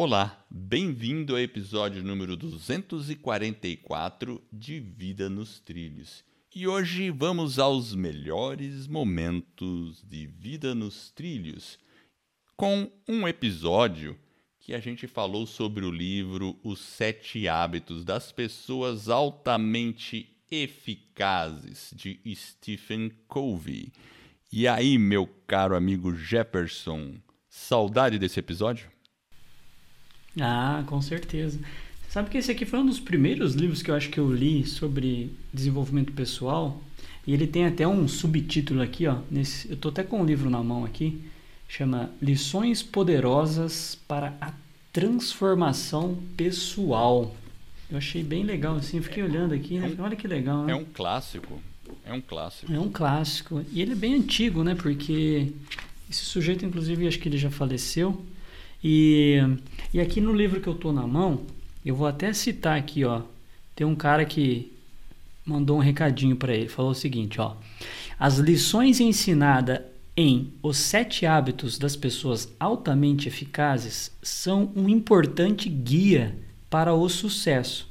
Olá, bem-vindo ao episódio número 244 de Vida nos Trilhos. E hoje vamos aos melhores momentos de Vida nos Trilhos, com um episódio que a gente falou sobre o livro Os Sete Hábitos das Pessoas Altamente Eficazes, de Stephen Covey. E aí, meu caro amigo Jefferson, saudade desse episódio? Ah, com certeza. Você sabe que esse aqui foi um dos primeiros livros que eu acho que eu li sobre desenvolvimento pessoal. E ele tem até um subtítulo aqui, ó. Nesse, eu tô até com o um livro na mão aqui. Chama Lições Poderosas para a Transformação Pessoal. Eu achei bem legal assim, fiquei olhando aqui, né? Olha que legal, né? É um clássico. É um clássico. É um clássico. E ele é bem antigo, né? Porque esse sujeito, inclusive, acho que ele já faleceu. E, e aqui no livro que eu tô na mão, eu vou até citar aqui, ó. Tem um cara que mandou um recadinho para ele, falou o seguinte, ó: As lições ensinadas em Os Sete Hábitos das Pessoas Altamente Eficazes são um importante guia para o sucesso.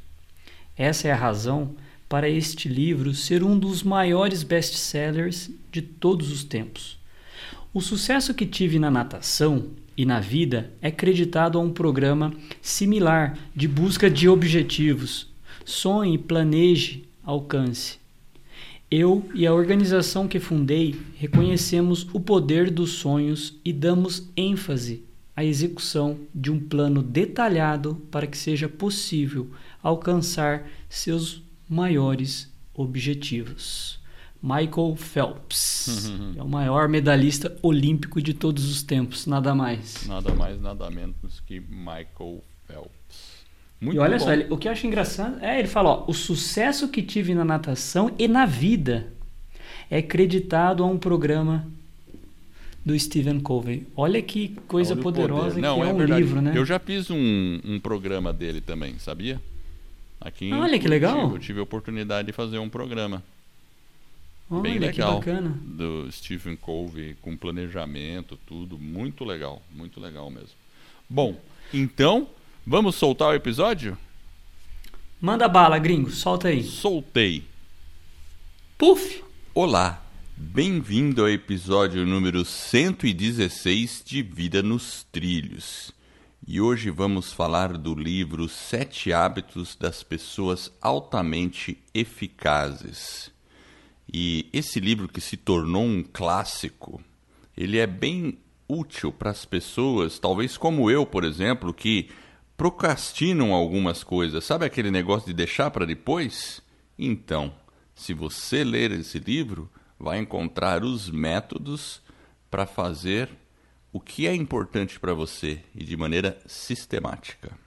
Essa é a razão para este livro ser um dos maiores best-sellers de todos os tempos. O sucesso que tive na natação e na vida é creditado a um programa similar de busca de objetivos. Sonhe, planeje, alcance. Eu e a organização que fundei reconhecemos o poder dos sonhos e damos ênfase à execução de um plano detalhado para que seja possível alcançar seus maiores objetivos. Michael Phelps. é o maior medalhista olímpico de todos os tempos, nada mais. Nada mais, nada menos que Michael Phelps. Muito e olha bom. só, ele, o que eu acho engraçado é ele fala, ó, o sucesso que tive na natação e na vida é creditado a um programa do Stephen Covey. Olha que coisa olha poderosa Não, que é, é um verdade. livro, né? Eu já fiz um, um programa dele também, sabia? Aqui Olha que legal. Eu tive a oportunidade de fazer um programa. Olha, bem legal. Que bacana. Do Stephen Covey, com planejamento, tudo. Muito legal, muito legal mesmo. Bom, então, vamos soltar o episódio? Manda bala, gringo, solta aí. Soltei. Puf! Olá, bem-vindo ao episódio número 116 de Vida nos Trilhos. E hoje vamos falar do livro Sete Hábitos das Pessoas Altamente Eficazes. E esse livro que se tornou um clássico, ele é bem útil para as pessoas, talvez como eu, por exemplo, que procrastinam algumas coisas. Sabe aquele negócio de deixar para depois? Então, se você ler esse livro, vai encontrar os métodos para fazer o que é importante para você e de maneira sistemática.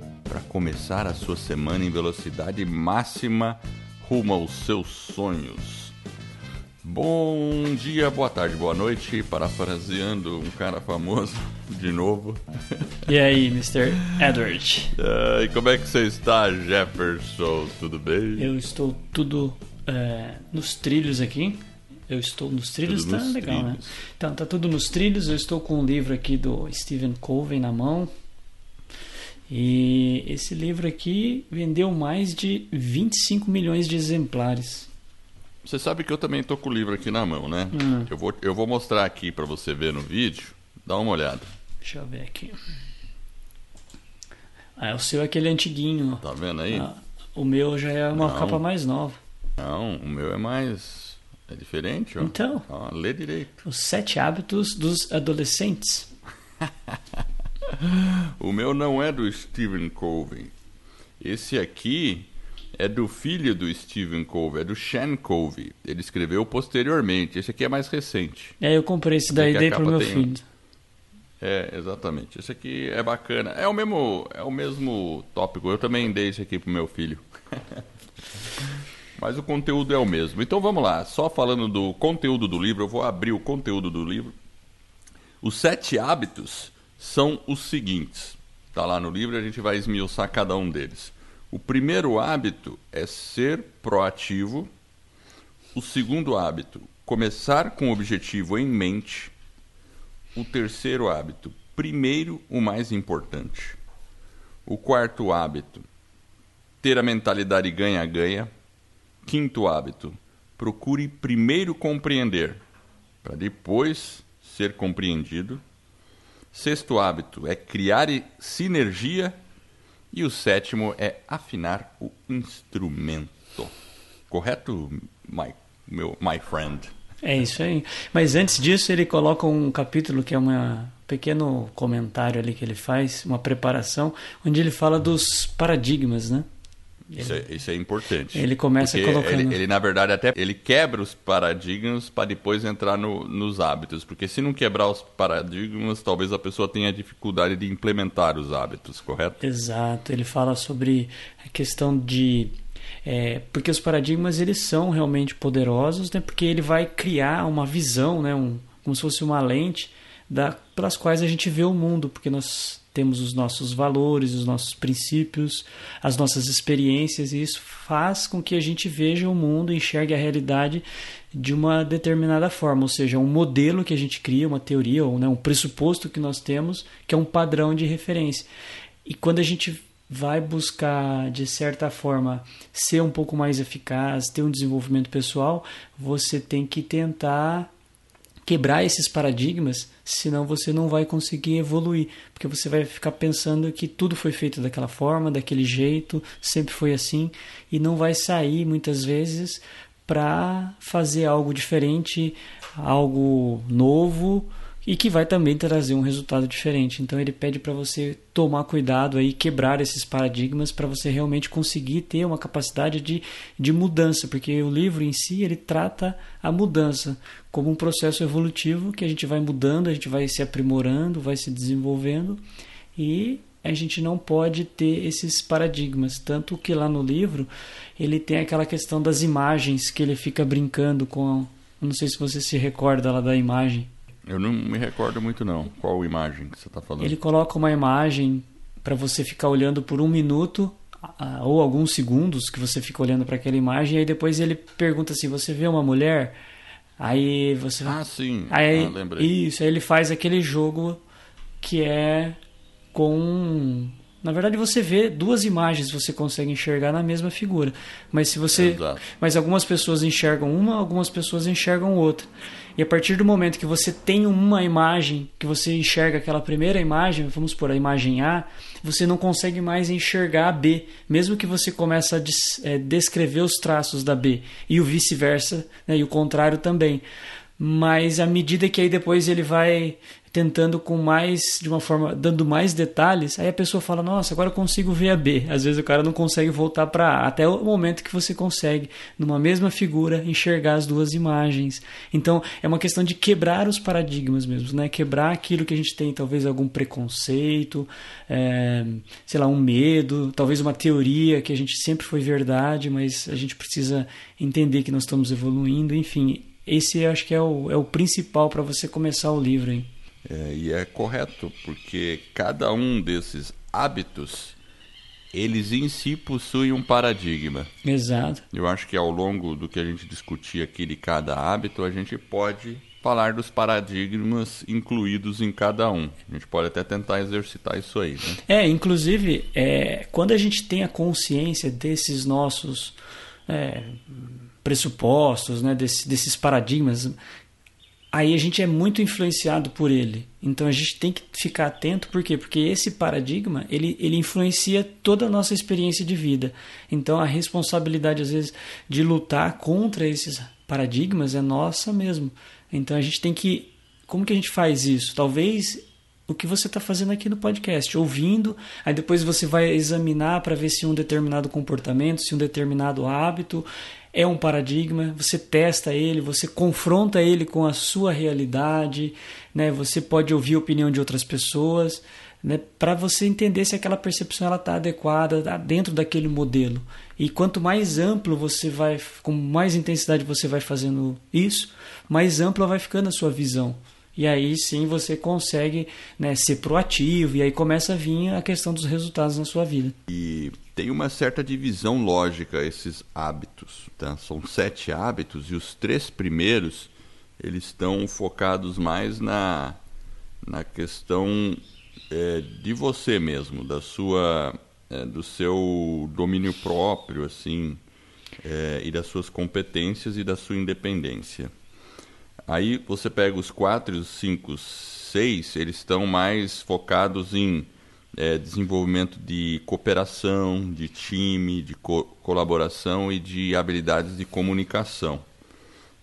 para começar a sua semana em velocidade máxima rumo aos seus sonhos. Bom dia, boa tarde, boa noite, parafraseando um cara famoso de novo. E aí, Mr. Edward? Uh, e como é que você está, Jefferson? Tudo bem? Eu estou tudo é, nos trilhos aqui. Eu estou nos trilhos, tudo tá nos legal, né? trilhos. né? Então, tá tudo nos trilhos. Eu estou com o um livro aqui do Stephen Covey na mão. E esse livro aqui vendeu mais de 25 milhões de exemplares. Você sabe que eu também estou com o livro aqui na mão, né? Hum. Eu, vou, eu vou mostrar aqui para você ver no vídeo. Dá uma olhada. Deixa eu ver aqui. Ah, o seu é aquele antiguinho. Tá vendo aí? Ah, o meu já é uma Não. capa mais nova. Não, o meu é mais. É diferente, ó. Então. Ó, lê direito. Os sete hábitos dos adolescentes. o meu não é do Stephen Covey. Esse aqui é do filho do Stephen Covey, é do Sean Covey. Ele escreveu posteriormente. Esse aqui é mais recente. É, eu comprei esse daí, dei pro meu filho. É, exatamente. Esse aqui é bacana. É o mesmo, é o mesmo tópico. Eu também dei esse aqui pro meu filho. Mas o conteúdo é o mesmo. Então vamos lá. Só falando do conteúdo do livro, eu vou abrir o conteúdo do livro. Os sete hábitos são os seguintes. Está lá no livro, a gente vai esmiuçar cada um deles. O primeiro hábito é ser proativo. O segundo hábito, começar com o objetivo em mente. O terceiro hábito, primeiro o mais importante. O quarto hábito, ter a mentalidade ganha-ganha. Quinto hábito, procure primeiro compreender, para depois ser compreendido. Sexto hábito é criar sinergia e o sétimo é afinar o instrumento. Correto, my, meu, my friend? É isso aí. Mas antes disso, ele coloca um capítulo que é um pequeno comentário ali que ele faz, uma preparação, onde ele fala dos paradigmas, né? Isso, é, isso é importante. Ele começa colocando. Ele, ele, na verdade, até ele quebra os paradigmas para depois entrar no, nos hábitos. Porque se não quebrar os paradigmas, talvez a pessoa tenha dificuldade de implementar os hábitos, correto? Exato. Ele fala sobre a questão de. É, porque os paradigmas eles são realmente poderosos, né? Porque ele vai criar uma visão, né? Um, como se fosse uma lente da, pelas quais a gente vê o mundo, porque nós temos os nossos valores, os nossos princípios, as nossas experiências, e isso faz com que a gente veja o mundo, enxergue a realidade de uma determinada forma, ou seja, um modelo que a gente cria, uma teoria, ou né, um pressuposto que nós temos, que é um padrão de referência. E quando a gente vai buscar, de certa forma, ser um pouco mais eficaz, ter um desenvolvimento pessoal, você tem que tentar quebrar esses paradigmas, senão você não vai conseguir evoluir, porque você vai ficar pensando que tudo foi feito daquela forma, daquele jeito, sempre foi assim, e não vai sair muitas vezes para fazer algo diferente, algo novo e que vai também trazer um resultado diferente. Então ele pede para você tomar cuidado aí, quebrar esses paradigmas para você realmente conseguir ter uma capacidade de, de mudança, porque o livro em si ele trata a mudança como um processo evolutivo que a gente vai mudando, a gente vai se aprimorando, vai se desenvolvendo e a gente não pode ter esses paradigmas. Tanto que lá no livro ele tem aquela questão das imagens que ele fica brincando com. Não sei se você se recorda lá da imagem eu não me recordo muito não. Qual imagem que você está falando? Ele coloca uma imagem para você ficar olhando por um minuto ou alguns segundos que você fica olhando para aquela imagem e aí depois ele pergunta assim: você vê uma mulher? Aí você ah sim, aí, ah, lembrei. Isso, aí ele faz aquele jogo que é com na verdade você vê duas imagens você consegue enxergar na mesma figura mas se você Exato. mas algumas pessoas enxergam uma algumas pessoas enxergam outra e a partir do momento que você tem uma imagem, que você enxerga aquela primeira imagem, vamos por a imagem A, você não consegue mais enxergar a B, mesmo que você comece a des, é, descrever os traços da B, e o vice-versa, né, e o contrário também. Mas à medida que aí depois ele vai tentando com mais, de uma forma, dando mais detalhes, aí a pessoa fala, nossa, agora eu consigo ver a B. Às vezes o cara não consegue voltar para A, até o momento que você consegue, numa mesma figura, enxergar as duas imagens. Então, é uma questão de quebrar os paradigmas mesmo, né? Quebrar aquilo que a gente tem, talvez algum preconceito, é, sei lá, um medo, talvez uma teoria que a gente sempre foi verdade, mas a gente precisa entender que nós estamos evoluindo, enfim. Esse acho que é o, é o principal para você começar o livro, hein? É, e é correto, porque cada um desses hábitos, eles em si possuem um paradigma. Exato. Eu acho que ao longo do que a gente discutir aqui de cada hábito, a gente pode falar dos paradigmas incluídos em cada um. A gente pode até tentar exercitar isso aí. Né? É, inclusive, é, quando a gente tem a consciência desses nossos é, pressupostos, né, desse, desses paradigmas, aí a gente é muito influenciado por ele. Então a gente tem que ficar atento, por quê? Porque esse paradigma, ele, ele influencia toda a nossa experiência de vida. Então a responsabilidade, às vezes, de lutar contra esses paradigmas é nossa mesmo. Então a gente tem que... Como que a gente faz isso? Talvez o que você está fazendo aqui no podcast, ouvindo, aí depois você vai examinar para ver se um determinado comportamento, se um determinado hábito é um paradigma, você testa ele, você confronta ele com a sua realidade, né? Você pode ouvir a opinião de outras pessoas, né? Para você entender se aquela percepção ela está adequada tá dentro daquele modelo. E quanto mais amplo você vai, com mais intensidade você vai fazendo isso, mais ampla vai ficando a sua visão. E aí sim você consegue né, ser proativo e aí começa a vir a questão dos resultados na sua vida. E tem uma certa divisão lógica esses hábitos. Tá? São sete hábitos e os três primeiros eles estão focados mais na, na questão é, de você mesmo, da sua, é, do seu domínio próprio, assim, é, e das suas competências e da sua independência. Aí você pega os quatro, os cinco, seis, eles estão mais focados em é, desenvolvimento de cooperação, de time, de co colaboração e de habilidades de comunicação.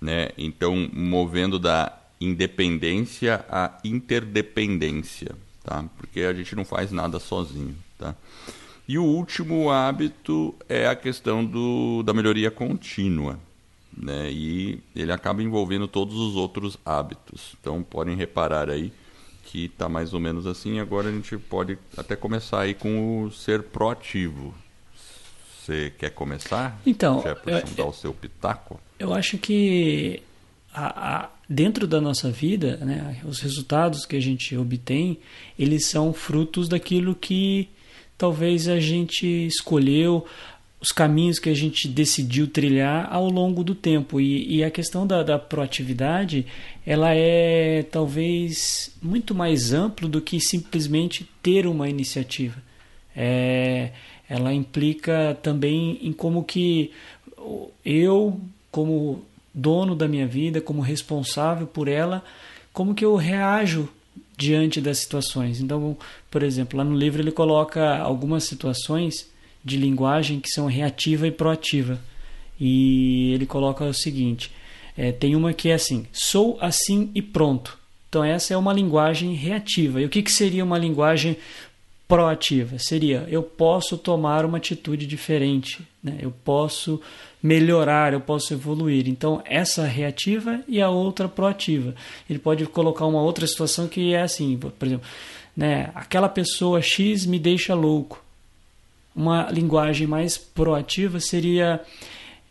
Né? Então, movendo da independência à interdependência, tá? porque a gente não faz nada sozinho. Tá? E o último hábito é a questão do, da melhoria contínua. Né? E ele acaba envolvendo todos os outros hábitos. Então, podem reparar aí que está mais ou menos assim. Agora a gente pode até começar aí com o ser proativo. Você quer começar? Então, Jefferson, dar o seu pitaco? Eu acho que a, a, dentro da nossa vida, né, os resultados que a gente obtém, eles são frutos daquilo que talvez a gente escolheu, os caminhos que a gente decidiu trilhar ao longo do tempo. E, e a questão da, da, proatividade, ela é talvez muito mais amplo do que simplesmente ter uma iniciativa. É, ela implica também em como que eu, como dono da minha vida, como responsável por ela, como que eu reajo diante das situações. Então, por exemplo, lá no livro ele coloca algumas situações de linguagem que são reativa e proativa. E ele coloca o seguinte: é, tem uma que é assim, sou assim e pronto. Então, essa é uma linguagem reativa. E o que, que seria uma linguagem proativa? Seria eu posso tomar uma atitude diferente, né? eu posso melhorar, eu posso evoluir. Então, essa reativa e a outra proativa. Ele pode colocar uma outra situação que é assim, por exemplo, né? aquela pessoa X me deixa louco. Uma linguagem mais proativa seria: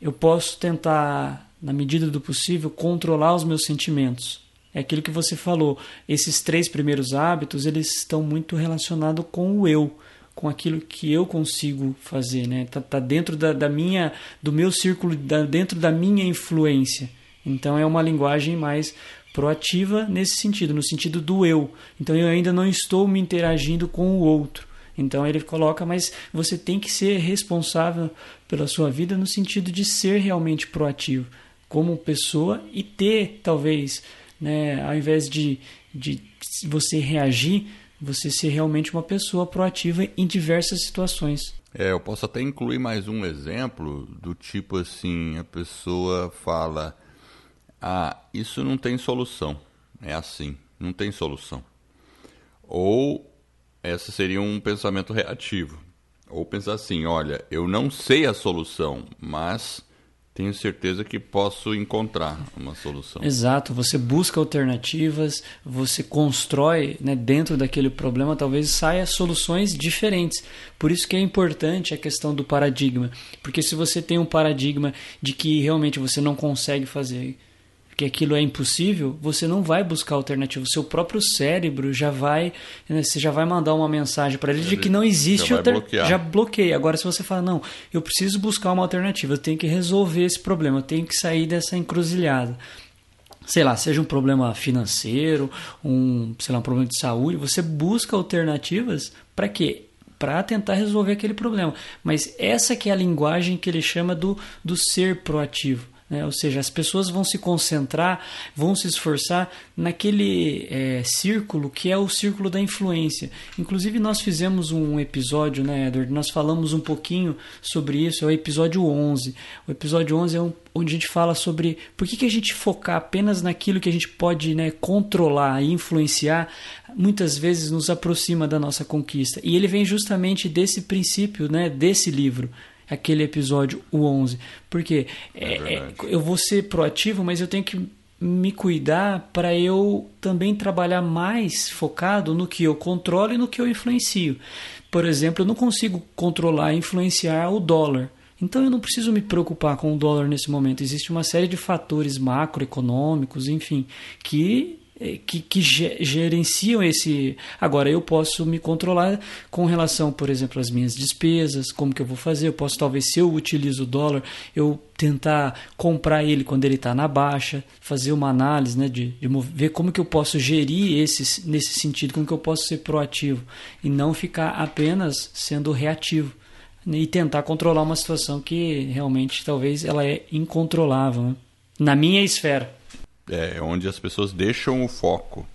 eu posso tentar, na medida do possível, controlar os meus sentimentos. É aquilo que você falou. Esses três primeiros hábitos eles estão muito relacionados com o eu, com aquilo que eu consigo fazer, né? Tá, tá dentro da, da, minha, do meu círculo, da, dentro da minha influência. Então é uma linguagem mais proativa nesse sentido, no sentido do eu. Então eu ainda não estou me interagindo com o outro. Então ele coloca, mas você tem que ser responsável pela sua vida no sentido de ser realmente proativo como pessoa e ter, talvez, né, ao invés de, de você reagir, você ser realmente uma pessoa proativa em diversas situações. É, eu posso até incluir mais um exemplo do tipo assim, a pessoa fala: "Ah, isso não tem solução". É assim, não tem solução. Ou esse seria um pensamento reativo. Ou pensar assim: olha, eu não sei a solução, mas tenho certeza que posso encontrar uma solução. Exato, você busca alternativas, você constrói né, dentro daquele problema, talvez saia soluções diferentes. Por isso que é importante a questão do paradigma, porque se você tem um paradigma de que realmente você não consegue fazer que aquilo é impossível, você não vai buscar alternativa. O seu próprio cérebro já vai, né, você já vai mandar uma mensagem para ele de que não existe já, já bloqueia. Agora, se você fala, não, eu preciso buscar uma alternativa, eu tenho que resolver esse problema, eu tenho que sair dessa encruzilhada. Sei lá, seja um problema financeiro, um, sei lá, um problema de saúde, você busca alternativas para quê? Para tentar resolver aquele problema. Mas essa que é a linguagem que ele chama do, do ser proativo Né? Ou seja, as pessoas vão se concentrar, vão se esforçar naquele é, círculo que é o círculo da influência. Inclusive, nós fizemos um episódio, né, Edward? Nós falamos um pouquinho sobre isso, é o episódio 11. O episódio 11 é um, onde a gente fala sobre por que, que a gente focar apenas naquilo que a gente pode né, controlar e influenciar, muitas vezes nos aproxima da nossa conquista. E ele vem justamente desse princípio, né, desse livro aquele episódio, o 11. Porque é, é, eu vou ser proativo, mas eu tenho que me cuidar para eu também trabalhar mais focado no que eu controlo e no que eu influencio. Por exemplo, eu não consigo controlar e influenciar o dólar. Então eu não preciso me preocupar com o dólar nesse momento. Existe uma série de fatores macroeconômicos, enfim, que é, que, que gerenciam esse. Agora, eu posso me controlar com relação, por exemplo, às minhas despesas, como que eu vou fazer. Eu posso, talvez, se eu utilizo o dólar, eu tentar comprar ele quando ele está na baixa, fazer uma análise, né, de, de, ver como que eu posso gerir esse, nesse sentido, como que eu posso ser proativo e não ficar apenas sendo reativo né, e tentar controlar uma situação que realmente talvez ela é incontrolável né? na minha esfera é onde as pessoas deixam o foco.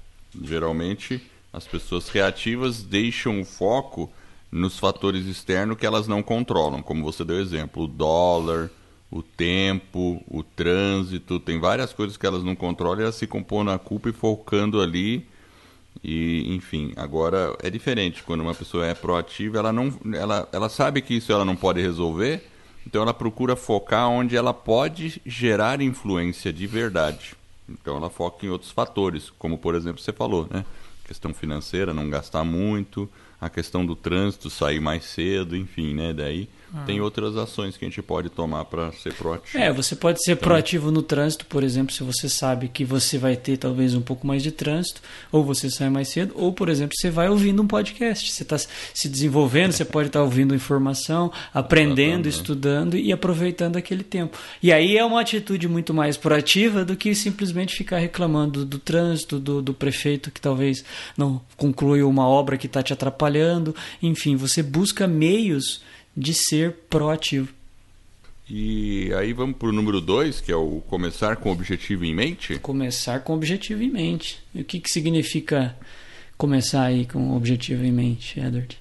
Geralmente, as pessoas reativas deixam o foco nos fatores externos que elas não controlam, como você deu exemplo, o dólar, o tempo, o trânsito, tem várias coisas que elas não controlam e elas se compõem na culpa e focando ali. E, enfim, agora é diferente. Quando uma pessoa é proativa, ela não ela, ela sabe que isso ela não pode resolver, então ela procura focar onde ela pode gerar influência de verdade. Então ela foca em outros fatores, como por exemplo você falou, né? Questão financeira, não gastar muito, a questão do trânsito, sair mais cedo, enfim, né? Daí ah. tem outras ações que a gente pode tomar para ser proativo. É, você pode ser proativo no trânsito, por exemplo, se você sabe que você vai ter talvez um pouco mais de trânsito, ou você sai mais cedo, ou, por exemplo, você vai ouvindo um podcast. Você está se desenvolvendo, você pode estar tá ouvindo informação, aprendendo, estudando e aproveitando aquele tempo. E aí é uma atitude muito mais proativa do que simplesmente ficar reclamando do, do trânsito, do, do prefeito que talvez não concluiu uma obra que está te atrapalhando enfim, você busca meios de ser proativo. E aí vamos para o número dois, que é o começar com objetivo em mente? Começar com objetivo em mente. E o que, que significa começar aí com objetivo em mente, Edward?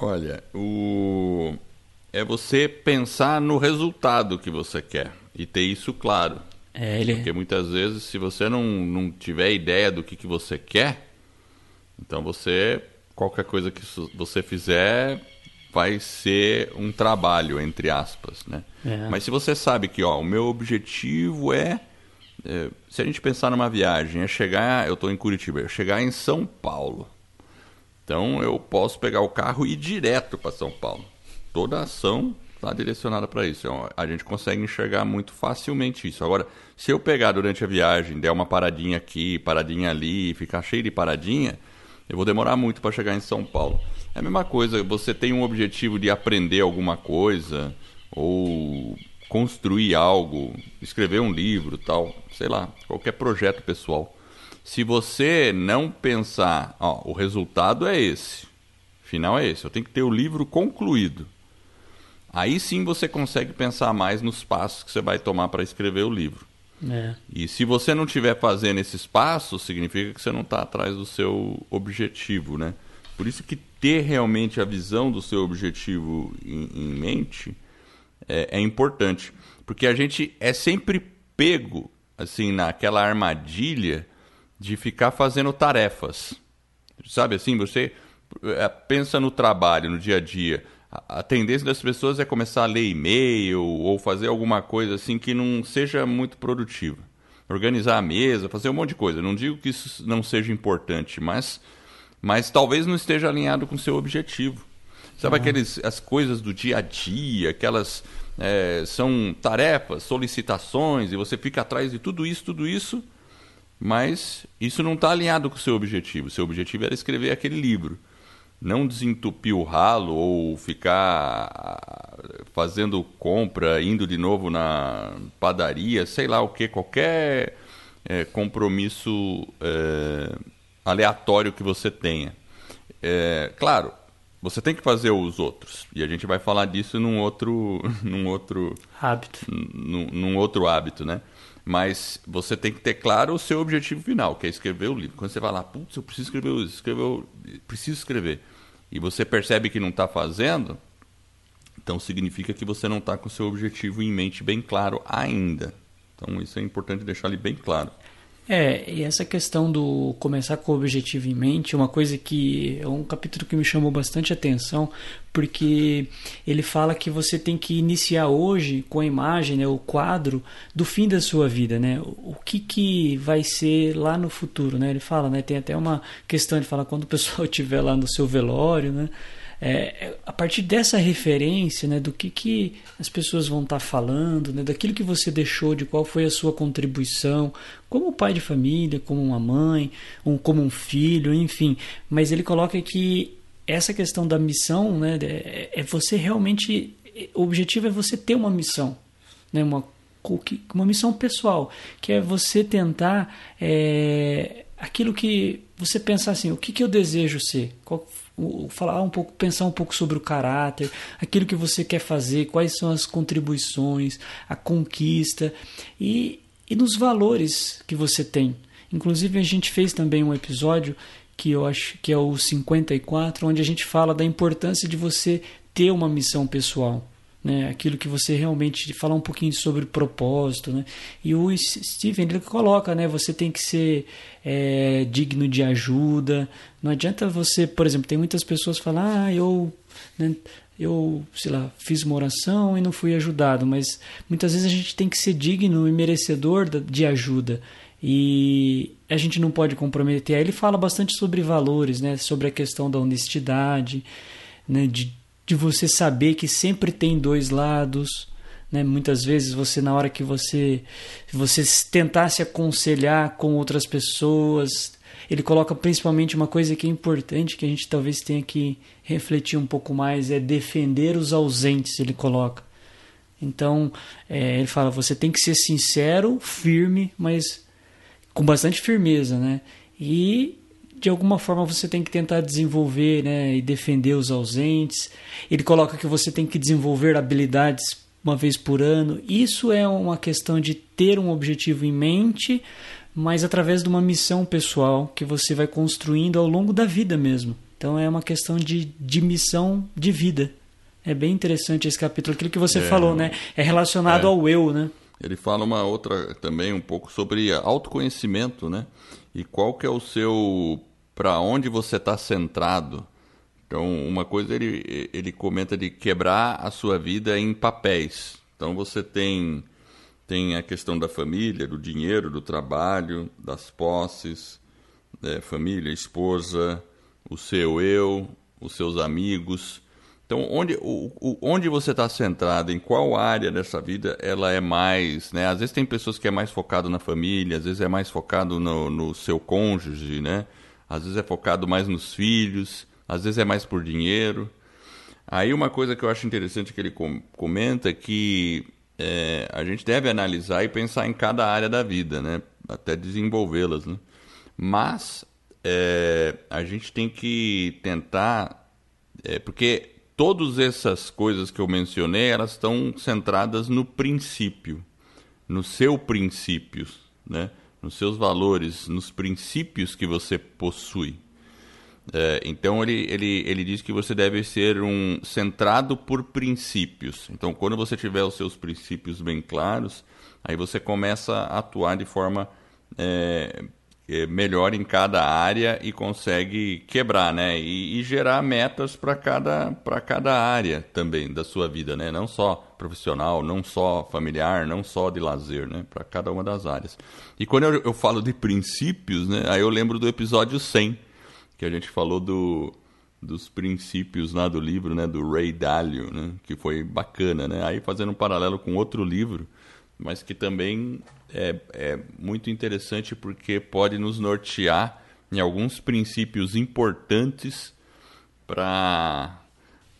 Olha, o... é você pensar no resultado que você quer e ter isso claro. É, ele... Porque muitas vezes, se você não, não tiver ideia do que, que você quer, então você qualquer coisa que você fizer vai ser um trabalho, entre aspas, né? É. Mas se você sabe que, ó, o meu objetivo é, é, se a gente pensar numa viagem, é chegar, eu estou em Curitiba, é chegar em São Paulo. Então eu posso pegar o carro e ir direto para São Paulo. Toda ação está direcionada para isso. Então, a gente consegue enxergar muito facilmente isso. Agora, se eu pegar durante a viagem, der uma paradinha aqui, paradinha ali, ficar cheio de paradinha, eu vou demorar muito para chegar em São Paulo. É a mesma coisa, você tem um objetivo de aprender alguma coisa ou construir algo, escrever um livro, tal, sei lá, qualquer projeto pessoal. Se você não pensar, ó, o resultado é esse, final é esse, eu tenho que ter o livro concluído. Aí sim você consegue pensar mais nos passos que você vai tomar para escrever o livro. É. E se você não estiver fazendo esses passos, significa que você não está atrás do seu objetivo, né? Por isso que ter realmente a visão do seu objetivo em, em mente é, é, importante, porque a gente é sempre pego assim naquela armadilha de ficar fazendo tarefas, sabe assim? Você é, pensa no trabalho, no dia a dia a tendência das pessoas é começar a ler e-mail ou fazer alguma coisa assim que não seja muito produtiva. Organizar a mesa, fazer um monte de coisa. Não digo que isso não seja importante, mas, mas talvez não esteja alinhado com o seu objetivo. Sabe uhum. aqueles as coisas do dia a dia, aquelas é, são tarefas, solicitações, e você fica atrás de tudo isso, tudo isso, mas isso não está alinhado com o seu objetivo. O seu objetivo era escrever aquele livro não desentupir o ralo ou ficar fazendo compra, indo de novo na padaria, sei lá o que, qualquer é, compromisso é, aleatório que você tenha. É, claro, você tem que fazer os outros. E a gente vai falar disso num outro, num outro hábito. Num, num outro hábito, né? Mas você tem que ter claro o seu objetivo final, que é escrever o livro. Quando você vai lá, putz, eu preciso escrever, escrever, preciso escrever. E você percebe que não está fazendo, então significa que você não está com o seu objetivo em mente bem claro ainda. Então isso é importante deixar ali bem claro. É, e essa questão do começar com o objetivo em mente, uma coisa que é um capítulo que me chamou bastante atenção, porque ele fala que você tem que iniciar hoje com a imagem, né, o quadro do fim da sua vida, né? O que que vai ser lá no futuro, né? Ele fala, né, tem até uma questão, ele fala quando o pessoal estiver lá no seu velório, né? É, a partir dessa referência, né, do que, que as pessoas vão estar tá falando, né, daquilo que você deixou, de qual foi a sua contribuição, como pai de família, como uma mãe, um, como um filho, enfim. Mas ele coloca que essa questão da missão, né, é, é você realmente, o objetivo é você ter uma missão, né, uma uma missão pessoal, que é você tentar é, aquilo que você pensar assim, o que, que eu desejo ser, qual falar um pouco, pensar um pouco sobre o caráter, aquilo que você quer fazer, quais são as contribuições, a conquista e, e nos valores que você tem. Inclusive a gente fez também um episódio que eu acho que é o 54, onde a gente fala da importância de você ter uma missão pessoal né? Aquilo que você realmente falar um pouquinho sobre propósito, né? E o Steven ele coloca, né? Você tem que ser é, digno de ajuda. Não adianta você, por exemplo, tem muitas pessoas que falam, ah, eu, né, eu, sei lá, fiz uma oração e não fui ajudado, mas muitas vezes a gente tem que ser digno e merecedor de ajuda e a gente não pode comprometer. Aí ele fala bastante sobre valores, né? Sobre a questão da honestidade, né? De de você saber que sempre tem dois lados. Né? Muitas vezes você, na hora que você, você tentar se aconselhar com outras pessoas, ele coloca principalmente uma coisa que é importante, que a gente talvez tenha que refletir um pouco mais, é defender os ausentes, ele coloca. Então, é, ele fala, você tem que ser sincero, firme, mas com bastante firmeza, né? E de alguma forma você tem que tentar desenvolver né, e defender os ausentes. Ele coloca que você tem que desenvolver habilidades uma vez por ano. Isso é uma questão de ter um objetivo em mente, mas através de uma missão pessoal que você vai construindo ao longo da vida mesmo. Então é uma questão de, de missão de vida. É bem interessante esse capítulo. Aquilo que você é, falou, né? É relacionado é. ao eu, né? Ele fala uma outra também um pouco sobre autoconhecimento, né? E qual que é o seu para onde você está centrado. Então, uma coisa ele, ele comenta de quebrar a sua vida em papéis. Então, você tem, tem a questão da família, do dinheiro, do trabalho, das posses, é, família, esposa, o seu eu, os seus amigos. Então, onde, o, o, onde você está centrado, em qual área dessa vida ela é mais. Né? Às vezes tem pessoas que é mais focado na família, às vezes é mais focado no, no seu cônjuge, né? às vezes é focado mais nos filhos, às vezes é mais por dinheiro. Aí uma coisa que eu acho interessante que ele comenta é que é, a gente deve analisar e pensar em cada área da vida, né? até desenvolvê-las. Né? Mas é, a gente tem que tentar, é, porque todas essas coisas que eu mencionei, elas estão centradas no princípio, no seu princípio, né? nos seus valores, nos princípios que você possui. É, então ele, ele, ele diz que você deve ser um centrado por princípios. Então quando você tiver os seus princípios bem claros, aí você começa a atuar de forma é, melhor em cada área e consegue quebrar, né? E, e gerar metas para cada, cada área também da sua vida, né? Não só profissional, não só familiar, não só de lazer, né? Para cada uma das áreas. E quando eu, eu falo de princípios, né? Aí eu lembro do episódio 100, que a gente falou do, dos princípios lá do livro, né? Do Ray Dalio, né? Que foi bacana, né? Aí fazendo um paralelo com outro livro, mas que também é, é muito interessante porque pode nos nortear em alguns princípios importantes para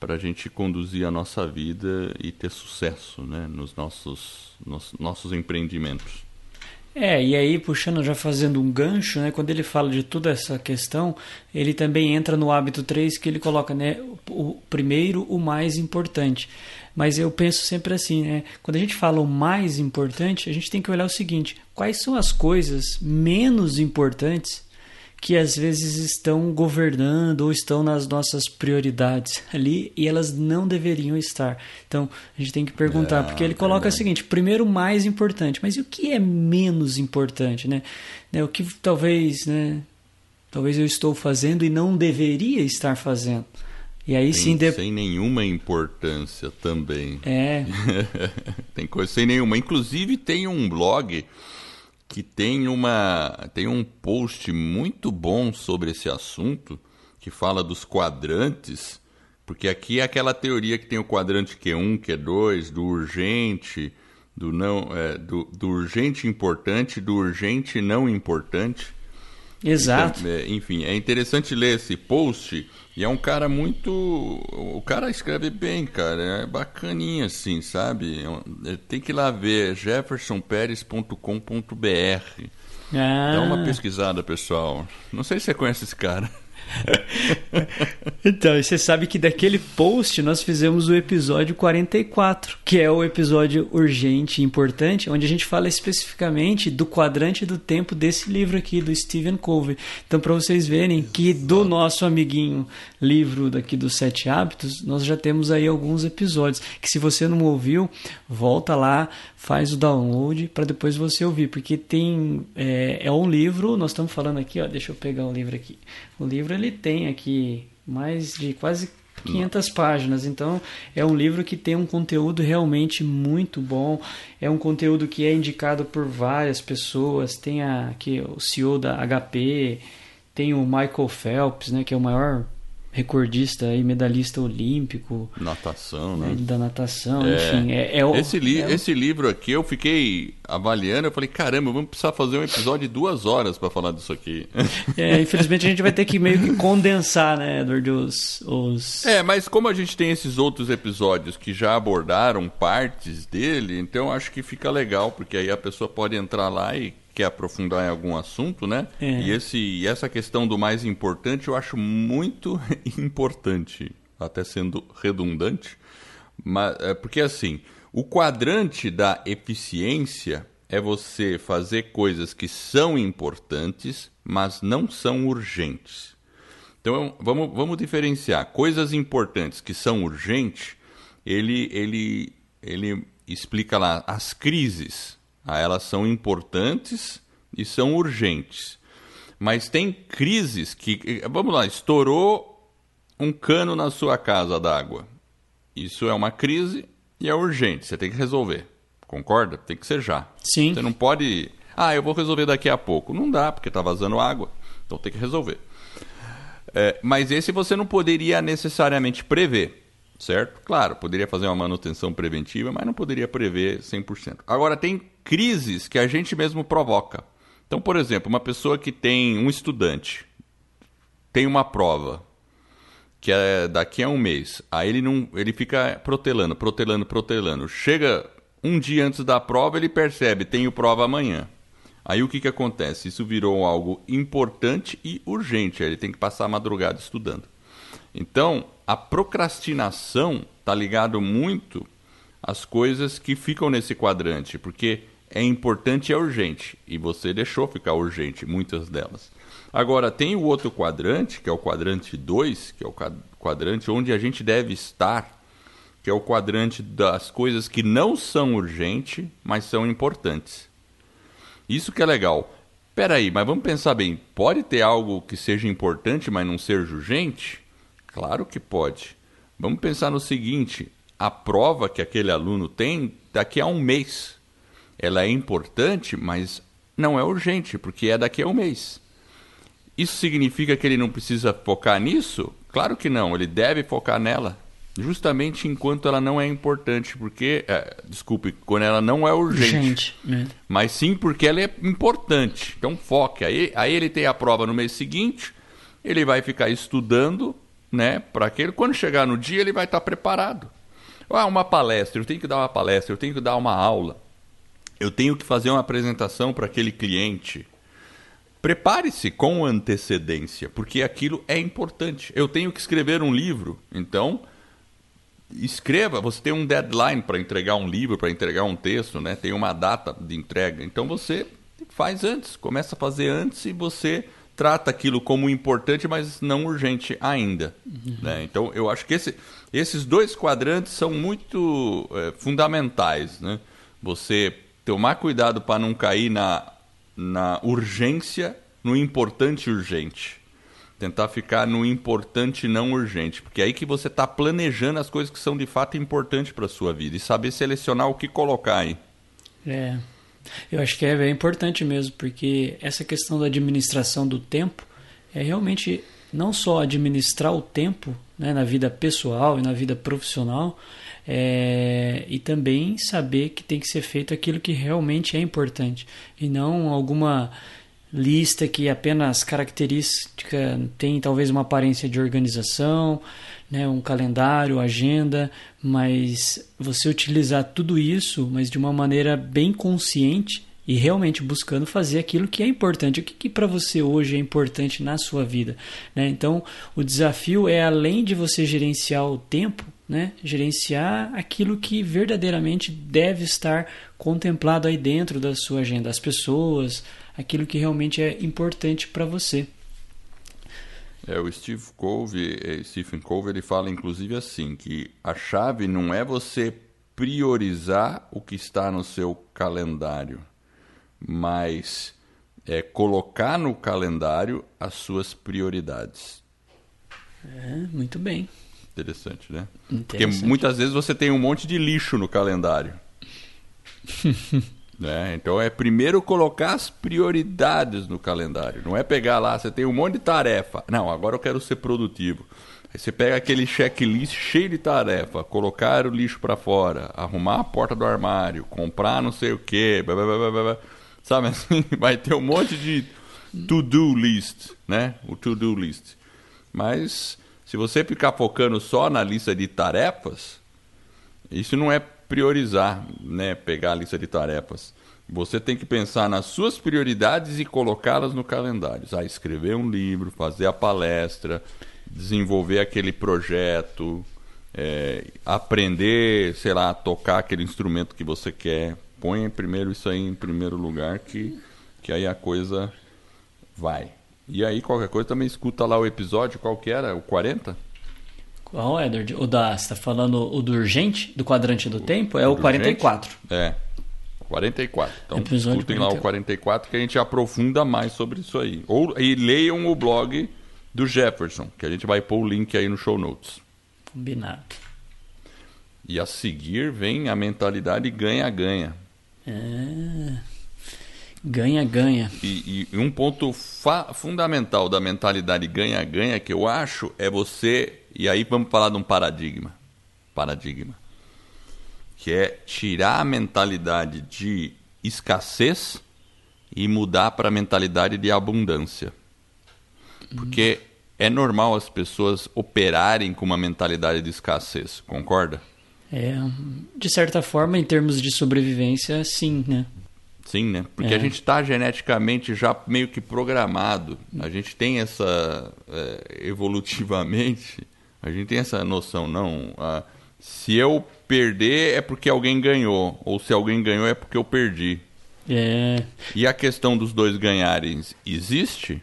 para a gente conduzir a nossa vida e ter sucesso né, nos nossos, nos, nossos empreendimentos. É, e aí, puxando, já fazendo um gancho, né, quando ele fala de toda essa questão, ele também entra no hábito 3 que ele coloca, né, o primeiro, o mais importante. Mas eu penso sempre assim, né, quando a gente fala o mais importante, a gente tem que olhar o seguinte, quais são as coisas menos importantes que às vezes estão governando ou estão nas nossas prioridades ali e elas não deveriam estar. Então a gente tem que perguntar, é, porque ele coloca verdade. o seguinte: primeiro, mais importante, mas e o que é menos importante, né? né? O que talvez, né? Talvez eu estou fazendo e não deveria estar fazendo. E aí sem, sim. De... Sem nenhuma importância também. É. tem coisa sem nenhuma. Inclusive tem um blog que tem uma tem um post muito bom sobre esse assunto que fala dos quadrantes, porque aqui é aquela teoria que tem o quadrante Q1, Q2, do urgente, do não, é, do, do urgente importante, do urgente não importante. Exato. Então, é, enfim, é interessante ler esse post e é um cara muito. O cara escreve bem, cara. É bacaninha, assim, sabe? É tem que ir lá ver jeffersonperes.com.br. Ah. Dá uma pesquisada, pessoal. Não sei se você conhece esse cara. então, você sabe que daquele post nós fizemos o episódio 44, que é o episódio urgente e importante, onde a gente fala especificamente do quadrante do tempo desse livro aqui, do Stephen Covey. Então, para vocês verem que do nosso amiguinho livro daqui dos Sete Hábitos, nós já temos aí alguns episódios, que se você não ouviu, volta lá, faz o download para depois você ouvir, porque tem é, é um livro, nós estamos falando aqui, ó, deixa eu pegar o livro aqui. O livro ele tem aqui mais de quase 500 páginas. Então, é um livro que tem um conteúdo realmente muito bom. É um conteúdo que é indicado por várias pessoas. Tem aqui o CEO da HP, tem o Michael Phelps, né, que é o maior recordista e medalhista olímpico. Natação, né? Da natação, é, enfim. É, é, esse, li é esse livro aqui eu fiquei avaliando, eu falei, caramba, vamos precisar fazer um episódio de duas horas para falar disso aqui. É, infelizmente a gente vai ter que meio que condensar, né, Edward, os, os... É, mas como a gente tem esses outros episódios que já abordaram partes dele, então acho que fica legal, porque aí a pessoa pode entrar lá e quer aprofundar em algum assunto, né? É. E, esse, essa questão do mais importante eu acho muito importante, até sendo redundante, mas, é porque assim, o quadrante da eficiência é você fazer coisas que são importantes, mas não são urgentes. Então vamos, vamos diferenciar coisas importantes que são urgentes. Ele, ele, ele explica lá as crises ah, elas são importantes e são urgentes. Mas tem crises que. Vamos lá, estourou um cano na sua casa d'água. Isso é uma crise e é urgente, você tem que resolver. Concorda? Tem que ser já. Sim. Você não pode. Ah, eu vou resolver daqui a pouco. Não dá, porque está vazando água. Então tem que resolver. É, mas esse você não poderia necessariamente prever certo? Claro, poderia fazer uma manutenção preventiva, mas não poderia prever 100%. Agora, tem crises que a gente mesmo provoca. Então, por exemplo, uma pessoa que tem um estudante, tem uma prova, que é daqui a um mês, aí ele, não, ele fica protelando, protelando, protelando. Chega um dia antes da prova, ele percebe, tenho prova amanhã. Aí o que, que acontece? Isso virou algo importante e urgente. Ele tem que passar a madrugada estudando. Então, a procrastinação está ligado muito às coisas que ficam nesse quadrante, porque é importante e é urgente, e você deixou ficar urgente muitas delas. Agora, tem o outro quadrante, que é o quadrante 2, que é o quadrante onde a gente deve estar, que é o quadrante das coisas que não são urgentes, mas são importantes. Isso que é legal. Peraí, mas vamos pensar bem, pode ter algo que seja importante, mas não seja urgente? Claro que pode. Vamos pensar no seguinte: a prova que aquele aluno tem daqui a um mês. Ela é importante, mas não é urgente, porque é daqui a um mês. Isso significa que ele não precisa focar nisso? Claro que não, ele deve focar nela. Justamente enquanto ela não é importante, porque. É, desculpe, quando ela não é urgente. urgente né? Mas sim porque ela é importante. Então foque. Aí, aí ele tem a prova no mês seguinte, ele vai ficar estudando né? Para que ele, quando chegar no dia, ele vai estar preparado. Ah, uma palestra, eu tenho que dar uma palestra, eu tenho que dar uma aula. Eu tenho que fazer uma apresentação para aquele cliente. Prepare-se com antecedência, porque aquilo é importante. Eu tenho que escrever um livro, então escreva. Você tem um deadline para entregar um livro, para entregar um texto, né? Tem uma data de entrega. Então você faz antes, começa a fazer antes e você trata aquilo como importante, mas não urgente ainda. Uhum. Né? Então eu acho que esse, esses dois quadrantes são muito é, fundamentais, né? Você tomar cuidado para não cair na, na urgência, no importante urgente. Tentar ficar no importante não urgente, porque é aí que você está planejando as coisas que são de fato importantes para sua vida e saber selecionar o que colocar aí. É, eu acho que é bem importante mesmo, porque essa questão da administração do tempo é realmente não só administrar o tempo né, na vida pessoal e na vida profissional, é, e também saber que tem que ser feito aquilo que realmente é importante e não alguma lista que apenas característica tem talvez uma aparência de organização, né, um calendário, agenda, mas você utilizar tudo isso, mas de uma maneira bem consciente e realmente buscando fazer aquilo que é importante, o que, que para você hoje é importante na sua vida. Né? Então, o desafio é além de você gerenciar o tempo, né, gerenciar aquilo que verdadeiramente deve estar contemplado aí dentro da sua agenda, as pessoas, aquilo que realmente é importante para você. É, o Steve Cove, eh, Stephen Cove, ele fala inclusive assim que a chave não é você priorizar o que está no seu calendário, mas é colocar no calendário as suas prioridades. É, muito bem. Interessante, né? Interessante. Porque muitas vezes você tem um monte de lixo no calendário. né? Então é primeiro colocar as prioridades no calendário. Não é pegar lá, você tem um monte de tarefa. Não, agora eu quero ser produtivo. Aí você pega aquele checklist cheio de tarefa, colocar o lixo para fora, arrumar a porta do armário, comprar não sei o quê, blá, blá, blá, blá, sabe assim? Vai ter um monte de to-do list, né? O to-do list. Mas se você ficar focando só na lista de tarefas, isso não é priorizar, né? Pegar a lista de tarefas. Você tem que pensar nas suas prioridades e colocá-las no calendário. Ah, escrever um livro, fazer a palestra, desenvolver aquele projeto, é, aprender, sei lá, tocar aquele instrumento que você quer. Põe primeiro isso aí em primeiro lugar que, que aí a coisa vai. E aí, qualquer coisa, também escuta lá o episódio, qual que era? O 40? Qual, Edward? O da, você tá falando o do urgente, do quadrante do o, tempo? É o, o 44. Urgente? É, 44. Então, episódio escutem 40... lá o 44 que a gente aprofunda mais sobre isso aí. Ou, e leiam o blog do Jefferson, que a gente vai pôr o link aí no show notes. Combinado. E a seguir vem a mentalidade ganha-ganha. É... Ganha-ganha. E, e, um ponto fundamental da mentalidade ganha-ganha que eu acho é você. E aí vamos falar de um paradigma. Paradigma. Que é tirar a mentalidade de escassez e mudar para a mentalidade de abundância. Porque é normal as pessoas operarem com uma mentalidade de escassez, concorda? É, de certa forma, em termos de sobrevivência, sim, né? Sim, né? Porque é. a gente está geneticamente já meio que programado. A gente tem essa. É, evolutivamente, a gente tem essa noção, não. A, se eu perder é porque alguém ganhou. Ou se alguém ganhou é porque eu perdi. É. E a questão dos dois ganharem existe?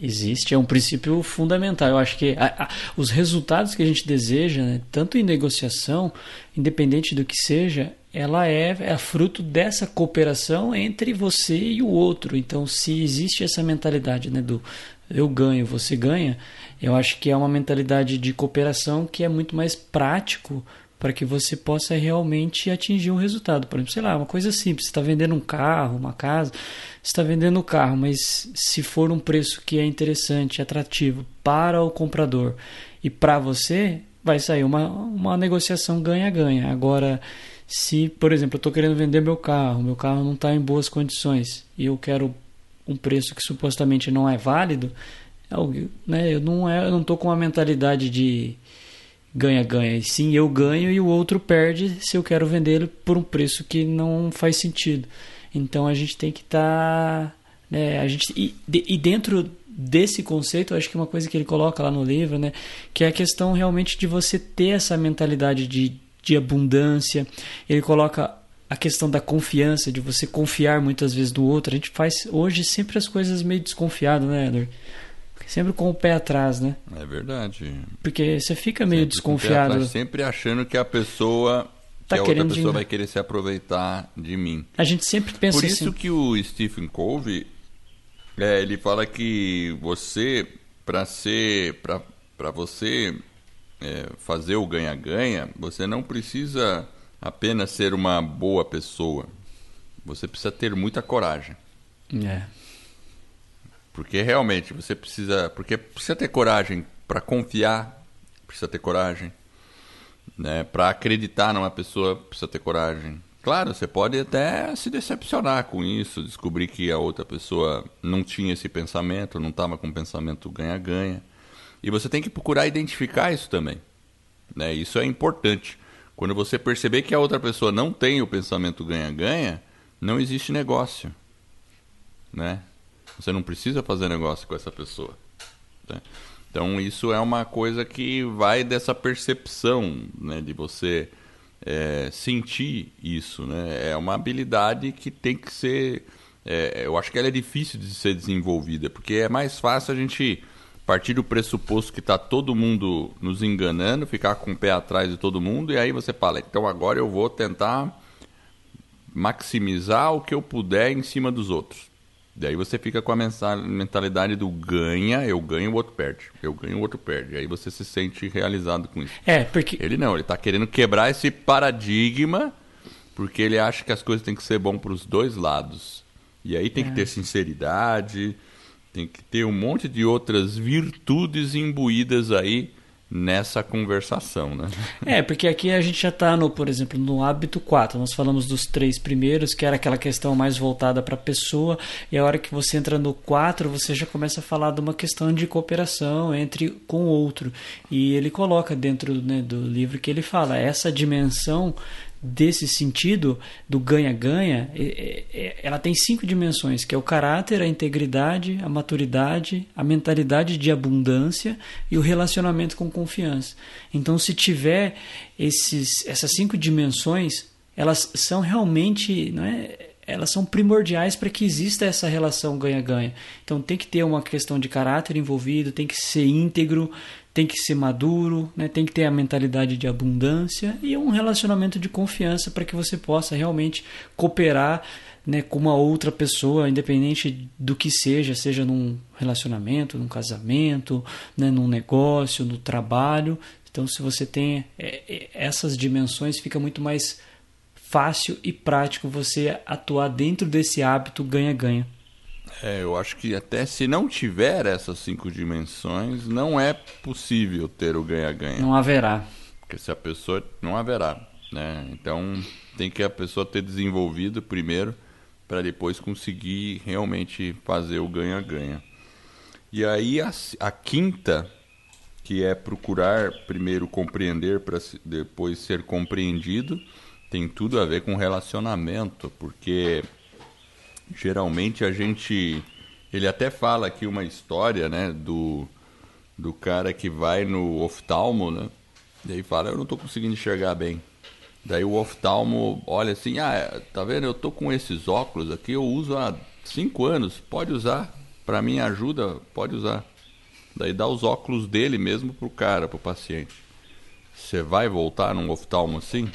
Existe, é um princípio fundamental. Eu acho que a, a, os resultados que a gente deseja, né, tanto em negociação, independente do que seja, ela é, é fruto dessa cooperação entre você e o outro. Então, se existe essa mentalidade né, do eu ganho, você ganha, eu acho que é uma mentalidade de cooperação que é muito mais prático para que você possa realmente atingir um resultado. Por exemplo, sei lá, uma coisa simples, você está vendendo um carro, uma casa, você está vendendo um carro, mas se for um preço que é interessante, atrativo para o comprador e para você, vai sair uma, uma negociação ganha-ganha. Agora, se, por exemplo, eu estou querendo vender meu carro, meu carro não está em boas condições e eu quero um preço que supostamente não é válido, é né, eu não é, eu não estou com uma mentalidade de ganha-ganha. Sim, eu ganho e o outro perde se eu quero vender ele por um preço que não faz sentido. Então a gente tem que estar. Tá, né, a gente, e, e dentro desse conceito, acho que uma coisa que ele coloca lá no livro, né, que é a questão realmente de você ter essa mentalidade de, de abundância. Ele coloca a questão da confiança, de você confiar muitas vezes no outro. A gente faz hoje sempre as coisas meio desconfiado, né, Edward? Sempre com o pé atrás, né? É verdade. Porque você fica meio sempre desconfiado. Atrás, sempre achando que a pessoa tá que a outra pessoa vai querer se aproveitar de mim. A gente sempre pensa Por isso assim. que o Stephen Covey, é, ele fala que você, para ser, para você é, fazer o ganha-ganha, você não precisa apenas ser uma boa pessoa. Você precisa ter muita coragem. É. Porque realmente você precisa. Porque precisa ter coragem para confiar, precisa ter coragem. Né? Para acreditar numa pessoa, precisa ter coragem. Claro, você pode até se decepcionar com isso, descobrir que a outra pessoa não tinha esse pensamento, não estava com um pensamento ganha-ganha. E você tem que procurar identificar isso também. Né? Isso é importante. Quando você perceber que a outra pessoa não tem o pensamento ganha-ganha, não existe negócio. Né? Você não precisa fazer negócio com essa pessoa. Né? Então isso é uma coisa que vai dessa percepção, né, de você é, sentir isso, né? É uma habilidade que tem que ser, é, eu acho que ela é difícil de ser desenvolvida, porque é mais fácil a gente partir do pressuposto que está todo mundo nos enganando, ficar com o pé atrás de todo mundo, e aí você fala, então agora eu vou tentar maximizar o que eu puder em cima dos outros. Daí você fica com a mentalidade do ganha, eu ganho, o outro perde. Eu ganho, o outro perde. Aí você se sente realizado com isso. É, porque. Ele não, ele está querendo quebrar esse paradigma, porque ele acha que as coisas têm que ser bom para os dois lados. E aí tem é. que ter sinceridade, tem que ter um monte de outras virtudes imbuídas aí nessa conversação, né? É, porque aqui a gente já está por exemplo, no hábito 4. Nós falamos dos três primeiros, que era aquela questão mais voltada para a pessoa, e a hora que você entra no 4, você já começa a falar de uma questão de cooperação entre com o outro. E ele coloca dentro né, do livro que ele fala essa dimensão desse sentido do ganha-ganha, ela tem cinco dimensões, que é o caráter, a integridade, a maturidade, a mentalidade de abundância e o relacionamento com confiança. Então, se tiver esses, essas cinco dimensões, elas são realmente, não é, elas são primordiais para que exista essa relação ganha-ganha. Então, tem que ter uma questão de caráter envolvido, tem que ser íntegro, tem que ser maduro, né? tem que ter a mentalidade de abundância e um relacionamento de confiança para que você possa realmente cooperar né, com uma outra pessoa, independente do que seja, seja num relacionamento, num casamento, né, num negócio, no trabalho. Então, se você tem é, é, essas dimensões, fica muito mais fácil e prático você atuar dentro desse hábito ganha-ganha. É, eu acho que até se não tiver essas cinco dimensões, não é possível ter o ganha-ganha. Não haverá. Porque se a pessoa. Não haverá. Né? Então tem que a pessoa ter desenvolvido primeiro para depois conseguir realmente fazer o ganha-ganha. E aí a, a quinta, que é procurar primeiro compreender para depois ser compreendido, tem tudo a ver com relacionamento, porque geralmente a gente. Ele até fala aqui uma história, né, do, do cara que vai no oftalmo, né? E aí fala, eu não estou conseguindo enxergar bem. Daí o oftalmo olha assim, ah, tá vendo? Eu tô com esses óculos aqui, eu uso há cinco anos, pode usar. Para mim ajuda, pode usar. Daí dá os óculos dele mesmo pro cara, pro paciente. Você vai voltar num oftalmo assim?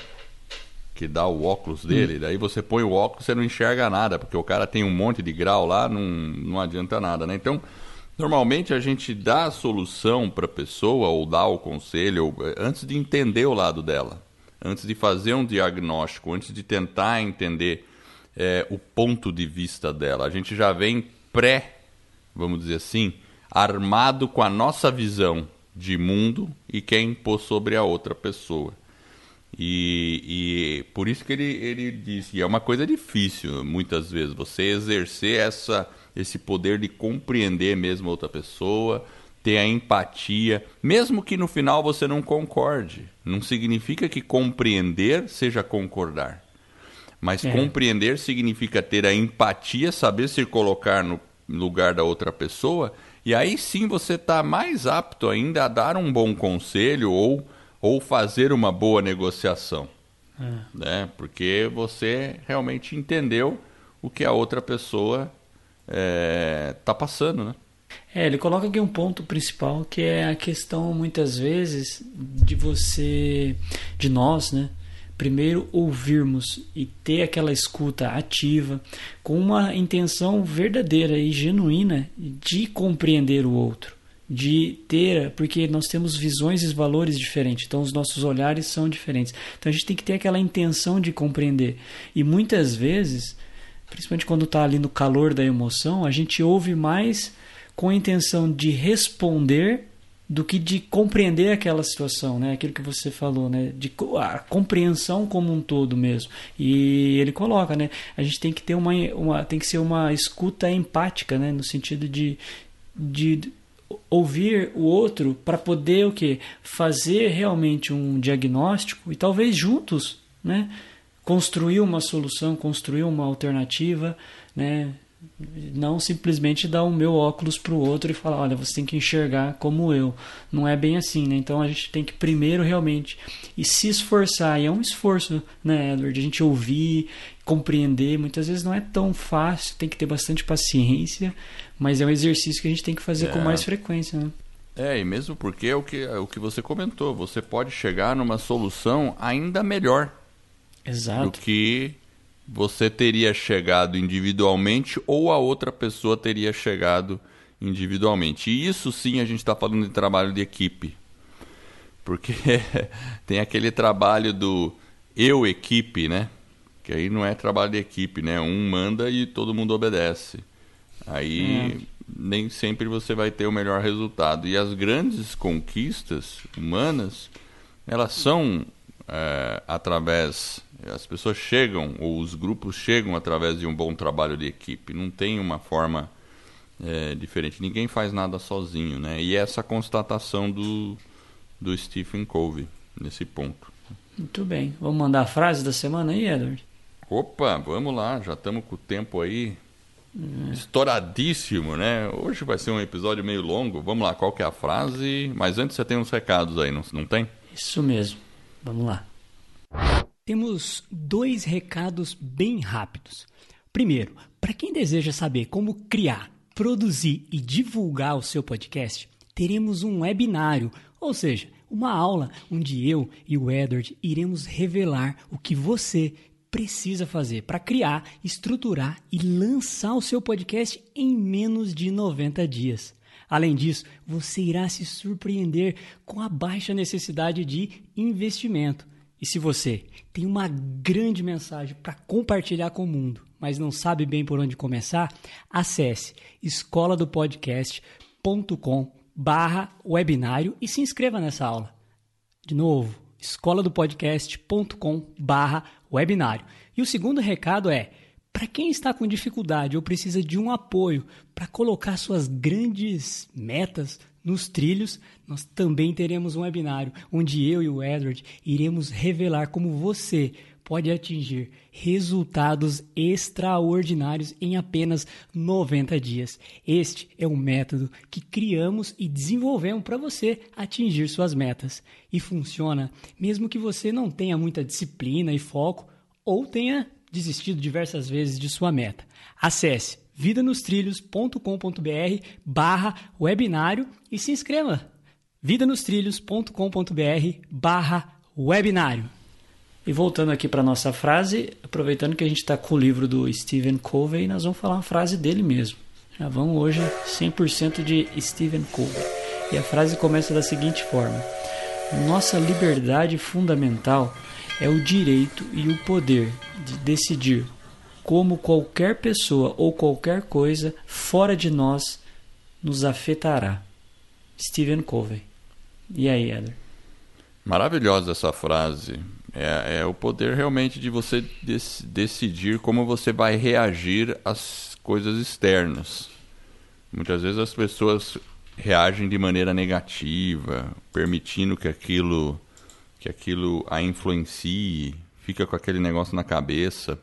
Que dá o óculos dele, hum. daí você põe o óculos você não enxerga nada, porque o cara tem um monte de grau lá, não, não adianta nada, né? Então, normalmente a gente dá a solução para a pessoa, ou dá o conselho, eh, antes de entender o lado dela, antes de fazer um diagnóstico, antes de tentar entender é, o ponto de vista dela. A gente já vem pré, vamos dizer assim, armado com a nossa visão de mundo e quer impor sobre a outra pessoa. E, e por isso que ele, ele disse, é uma coisa difícil muitas vezes, você exercer essa, esse poder de compreender mesmo outra pessoa, ter a empatia, mesmo que no final você não concorde. Não significa que compreender seja concordar. Mas é. compreender significa ter a empatia, saber se colocar no lugar da outra pessoa, e aí sim você está mais apto ainda a dar um bom conselho ou, ou fazer uma boa negociação. É. Né? Porque você realmente entendeu o que a outra pessoa está é, tá passando, né? É, ele coloca aqui um ponto principal que é a questão muitas vezes de você, de nós, né? Primeiro ouvirmos e ter aquela escuta ativa com uma intenção verdadeira e genuína de compreender o outro, de ter, porque nós temos visões e valores diferentes, então os nossos olhares são diferentes. Então a gente tem que ter aquela intenção de compreender. E muitas vezes, principalmente quando está ali no calor da emoção, a gente ouve mais com a intenção de responder do que de compreender aquela situação, né? Aquilo que você falou, né? De a compreensão como um todo mesmo. E ele coloca, né? A gente tem que ter uma, uma tem que ser uma escuta empática, né? No sentido de, de ouvir o outro para poder o que fazer realmente um diagnóstico e talvez juntos, né? Construir uma solução, construir uma alternativa, né? Não simplesmente dar o meu óculos para o outro e falar, olha, você tem que enxergar como eu. Não é bem assim, né? Então a gente tem que primeiro realmente e se esforçar. E é um esforço, né, Edward? A gente ouvir, compreender. Muitas vezes não é tão fácil, tem que ter bastante paciência, mas é um exercício que a gente tem que fazer é. com mais frequência, né? É, e mesmo porque é o que, é o que você comentou, você pode chegar numa solução ainda melhor Exato. do que você teria chegado individualmente ou a outra pessoa teria chegado individualmente. E isso sim a gente está falando de trabalho de equipe. Porque tem aquele trabalho do eu equipe, né? Que aí não é trabalho de equipe, né? Um manda e todo mundo obedece. Aí hum. nem sempre você vai ter o melhor resultado. E as grandes conquistas humanas, elas são é, através as pessoas chegam, ou os grupos chegam através de um bom trabalho de equipe. Não tem uma forma é, diferente. Ninguém faz nada sozinho, né? E essa constatação do, do Stephen Covey nesse ponto. Muito bem. Vamos mandar a frase da semana aí, Edward? Opa, vamos lá. Já estamos com o tempo aí é. estouradíssimo, né? Hoje vai ser um episódio meio longo. Vamos lá, qual que é a frase? Mas antes você tem uns recados aí, não, não tem? Isso mesmo. Vamos lá. Temos dois recados bem rápidos. Primeiro, para quem deseja saber como criar, produzir e divulgar o seu podcast, teremos um webinário, ou seja, uma aula onde eu e o Edward iremos revelar o que você precisa fazer para criar, estruturar e lançar o seu podcast em menos de 90 dias. Além disso, você irá se surpreender com a baixa necessidade de investimento. E se você tem uma grande mensagem para compartilhar com o mundo, mas não sabe bem por onde começar, acesse escola do barra webinário e se inscreva nessa aula. De novo, escola do barra webinário. E o segundo recado é, para quem está com dificuldade ou precisa de um apoio para colocar suas grandes metas nos trilhos, nós também teremos um webinário onde eu e o Edward iremos revelar como você pode atingir resultados extraordinários em apenas 90 dias. Este é um método que criamos e desenvolvemos para você atingir suas metas. E funciona mesmo que você não tenha muita disciplina e foco ou tenha desistido diversas vezes de sua meta. Acesse vidanostrilhos.com.br barra webinário e se inscreva. vidanostrilhos.com.br barra webinário. E voltando aqui para nossa frase, aproveitando que a gente está com o livro do Stephen Covey, nós vamos falar uma frase dele mesmo. Já vamos hoje 100% de Stephen Covey. E a frase começa da seguinte forma: Nossa liberdade fundamental é o direito e o poder de decidir como qualquer pessoa ou qualquer coisa fora de nós nos afetará. Stephen Covey. E aí, Eder? Maravilhosa essa frase. É, é, o poder realmente de você dec decidir como você vai reagir às coisas externas. Muitas vezes as pessoas reagem de maneira negativa, permitindo que aquilo que aquilo a influencie, fica com aquele negócio na cabeça.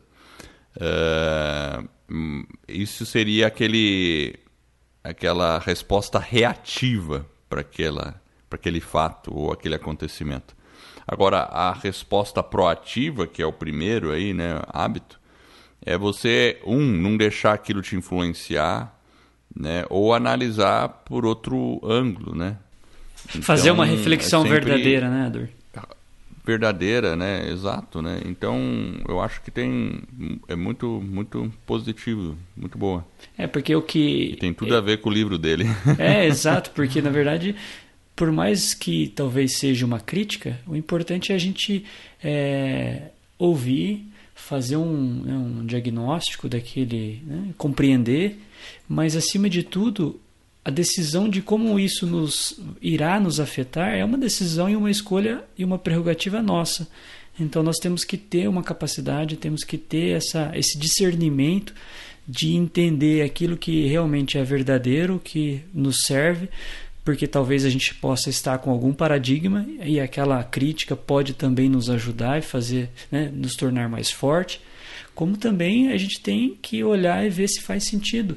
Uh, isso seria aquele aquela resposta reativa para aquela para aquele fato ou aquele acontecimento. Agora a resposta proativa, que é o primeiro aí, né, hábito, é você um não deixar aquilo te influenciar, né, ou analisar por outro ângulo, né? Então, Fazer uma reflexão é sempre... verdadeira, né, Ador? Verdadeira, né? Exato, né? Então, eu acho que tem é muito muito positivo, muito boa. É porque o que e tem tudo é... a ver com o livro dele. É, exato, porque na verdade, por mais que talvez seja uma crítica, o importante é a gente é, ouvir, fazer um, né, um diagnóstico daquele, né? compreender, mas acima de tudo a decisão de como isso nos irá nos afetar é uma decisão e uma escolha e uma prerrogativa nossa. Então nós temos que ter uma capacidade, temos que ter essa, esse discernimento de entender aquilo que realmente é verdadeiro, que nos serve, porque talvez a gente possa estar com algum paradigma e aquela crítica pode também nos ajudar e fazer, né, nos tornar mais forte, como também a gente tem que olhar e ver se faz sentido.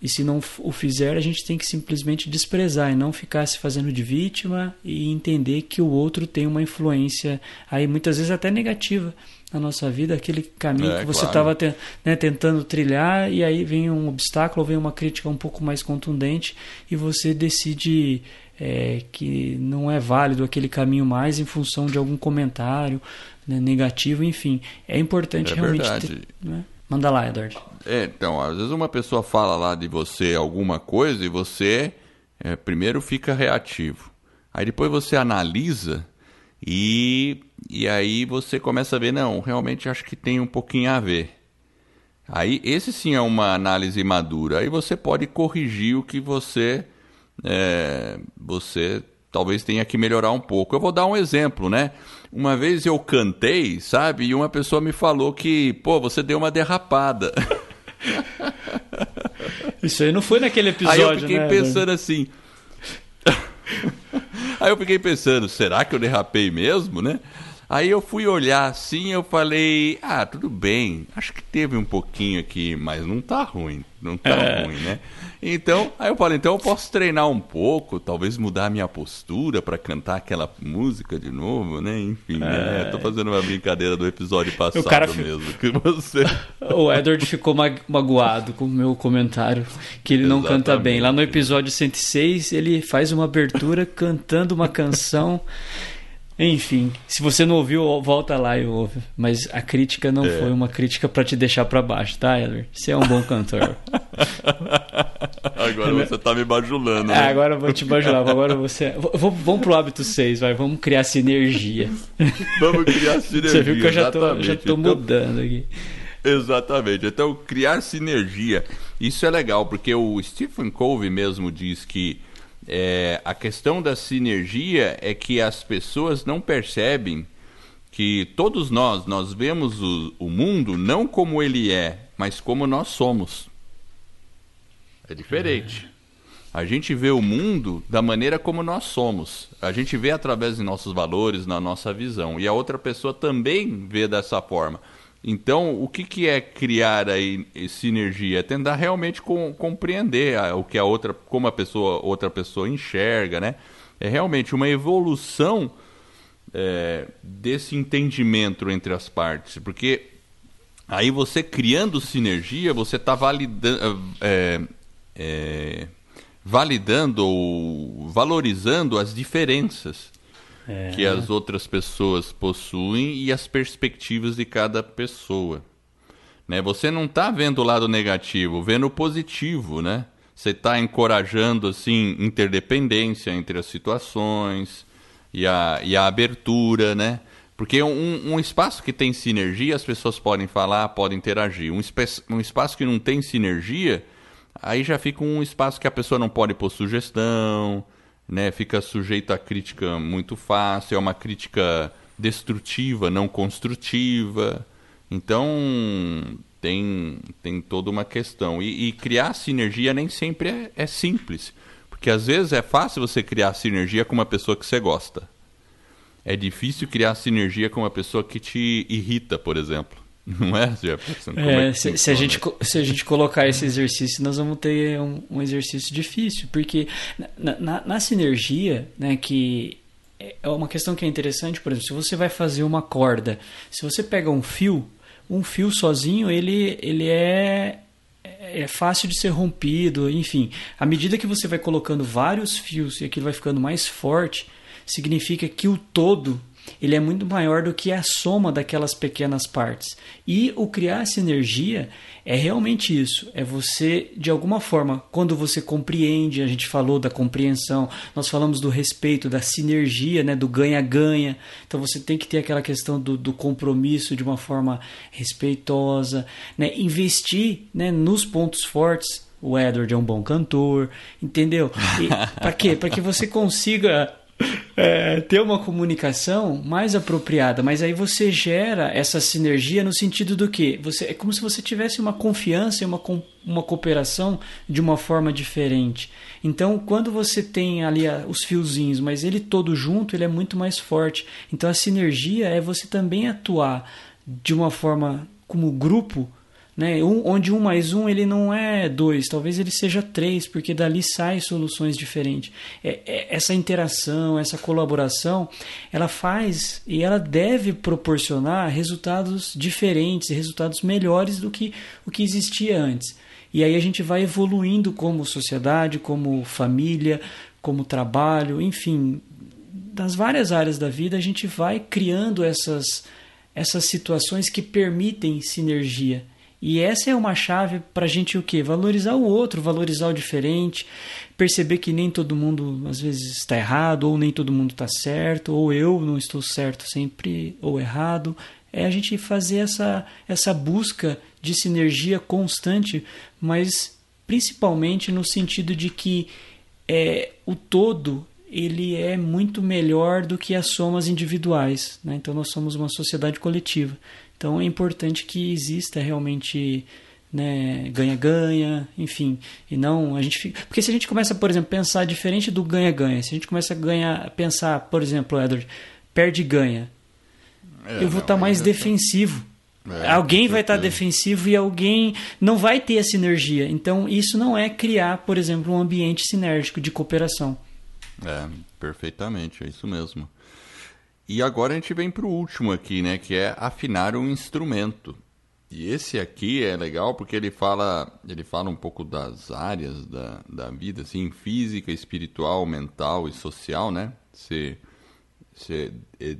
E se não o fizer, a gente tem que simplesmente desprezar e não ficar se fazendo de vítima e entender que o outro tem uma influência aí muitas vezes até negativa na nossa vida, aquele caminho é, que você estava claro. né, tentando trilhar e aí vem um obstáculo, vem uma crítica um pouco mais contundente e você decide é, que não é válido aquele caminho mais em função de algum comentário né, negativo, enfim. É importante é realmente. Ter, né? Manda lá, Edward. É, então, às vezes uma pessoa fala lá de você alguma coisa e você é, primeiro fica reativo. Aí depois você analisa e, e aí você começa a ver, não, realmente acho que tem um pouquinho a ver. Aí esse sim é uma análise madura. Aí você pode corrigir o que você é, você talvez tenha que melhorar um pouco. Eu vou dar um exemplo, né? Uma vez eu cantei, sabe? E uma pessoa me falou que, pô, você deu uma derrapada. Isso aí não foi naquele episódio, Aí eu fiquei né? pensando assim. aí eu fiquei pensando, será que eu derrapei mesmo, né? Aí eu fui olhar assim, eu falei, ah, tudo bem, acho que teve um pouquinho aqui, mas não tá ruim, não tá é. ruim, né? Então, aí eu falei, então eu posso treinar um pouco, talvez mudar a minha postura para cantar aquela música de novo, né? Enfim, né? é. né? tô fazendo uma brincadeira do episódio passado mesmo, que você... O Edward ficou magoado com o meu comentário, que ele não Exatamente. canta bem. Lá no episódio 106, ele faz uma abertura cantando uma canção enfim, se você não ouviu, volta lá e ouve. Mas a crítica não é. foi uma crítica para te deixar para baixo, tá, Edward? Você é um bom cantor. agora você tá me bajulando. É, né? agora eu vou te bajular. Agora você. Vamos pro hábito 6, vai. Vamos criar sinergia. Vamos criar sinergia. Você viu que eu já tô, já tô então... mudando aqui. Exatamente. Então, criar sinergia. Isso é legal, porque o Stephen Covey mesmo diz que é, a questão da sinergia é que as pessoas não percebem que todos nós, nós vemos o, o mundo não como ele é, mas como nós somos. É diferente. A gente vê o mundo da maneira como nós somos. A gente vê através de nossos valores, na nossa visão. E a outra pessoa também vê dessa forma. Então, o que, que é criar aí sinergia? É tentar realmente com, compreender o que a outra, como a pessoa, outra pessoa enxerga, né? É realmente uma evolução é, desse entendimento entre as partes, porque aí você criando sinergia, você está validando, é, é, validando ou valorizando as diferenças é. que as outras pessoas possuem e as perspectivas de cada pessoa. Né? Você não está vendo o lado negativo, vendo o positivo, né? Você está encorajando assim interdependência entre as situações e a, e a abertura, né? Porque um, um, espaço que tem sinergia, as pessoas podem falar, podem interagir. Um, um espaço que não tem sinergia, aí já fica um espaço que a pessoa não pode pôr sugestão, né, fica sujeito a crítica muito fácil, é uma crítica destrutiva, não construtiva. Então tem, tem toda uma questão. E, e criar sinergia nem sempre é, é, simples. Porque às vezes é fácil você criar sinergia com uma pessoa que você gosta. É difícil criar sinergia com uma pessoa que te irrita, por exemplo. Não é, Jefferson? É, é se, se, a gente, se a gente colocar esse exercício, nós vamos ter um, um exercício difícil, porque na, na, na, sinergia, né, que é uma questão que é interessante, por exemplo, se você vai fazer uma corda, se você pega um fio, um fio sozinho, ele, ele é, é fácil de ser rompido, enfim. À medida que você vai colocando vários fios e aquilo vai ficando mais forte, significa que o todo ele é muito maior do que a soma daquelas pequenas partes. E o criar sinergia é realmente isso. É você, de alguma forma, quando você compreende, a gente falou da compreensão, nós falamos do respeito, da sinergia, né, do ganha-ganha. Então você tem que ter aquela questão do, do compromisso de uma forma respeitosa, né, investir né, nos pontos fortes o Edward é um bom cantor, entendeu? Para quê? Para que você consiga é, ter uma comunicação mais apropriada, mas aí você gera essa sinergia no sentido do que você é como se você tivesse uma confiança e uma, uma cooperação de uma forma diferente. Então, quando você tem ali os fiozinhos, mas ele todo junto, ele é muito mais forte. Então, a sinergia é você também atuar de uma forma como grupo né? Um, onde um mais um ele não é dois, talvez ele seja três, porque dali saem soluções diferentes. É, é, essa interação, essa colaboração, ela faz e ela deve proporcionar resultados diferentes, resultados melhores do que o que existia antes. E aí a gente vai evoluindo como sociedade, como família, como trabalho, enfim, das várias áreas da vida a gente vai criando essas essas situações que permitem sinergia. E essa é uma chave para a gente o quê? Valorizar o outro, valorizar o diferente, perceber que nem todo mundo às vezes está errado, ou nem todo mundo está certo, ou eu não estou certo sempre ou errado. É a gente fazer essa, essa busca de sinergia constante, mas principalmente no sentido de que é, o todo ele é muito melhor do que as somas individuais. Né? Então nós somos uma sociedade coletiva. Então é importante que exista realmente né, ganha-ganha, enfim, e não a gente fica... porque se a gente começa, por exemplo, a pensar diferente do ganha-ganha, se a gente começa a ganhar, pensar, por exemplo, Edward, perde ganha, é, eu vou estar tá mais defensivo. É, alguém vai estar tá defensivo e alguém não vai ter a sinergia. Então, isso não é criar, por exemplo, um ambiente sinérgico de cooperação. É, perfeitamente, é isso mesmo. E agora a gente vem para o último aqui, né, que é afinar um instrumento. E esse aqui é legal porque ele fala, ele fala um pouco das áreas da, da vida, assim, física, espiritual, mental e social, né? Se, se, é,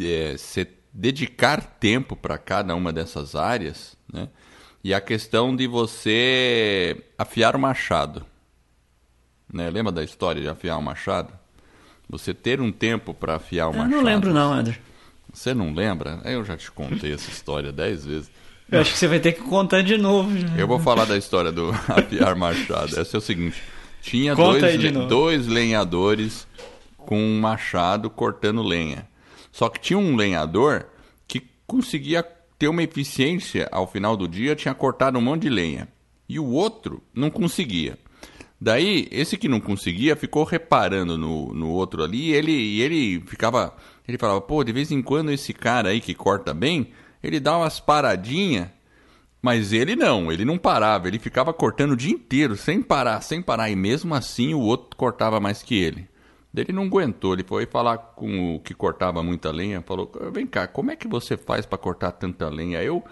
é, se dedicar tempo para cada uma dessas áreas, né? E a questão de você afiar o machado. Né? Lembra da história de afiar o machado? Você ter um tempo para afiar uma Eu não lembro não, André. Você não lembra? Eu já te contei essa história dez vezes. Eu acho que você vai ter que contar de novo. Eu vou falar da história do afiar machado. Essa é o seguinte: tinha dois, dois lenhadores com um machado cortando lenha. Só que tinha um lenhador que conseguia ter uma eficiência ao final do dia, tinha cortado um monte de lenha. E o outro não conseguia. Daí, esse que não conseguia ficou reparando no, no outro ali e ele, e ele ficava. Ele falava, pô, de vez em quando esse cara aí que corta bem, ele dá umas paradinhas. Mas ele não, ele não parava, ele ficava cortando o dia inteiro, sem parar, sem parar. E mesmo assim o outro cortava mais que ele. Ele não aguentou, ele foi falar com o que cortava muita lenha, falou: "Vem cá, como é que você faz para cortar tanta lenha? Eu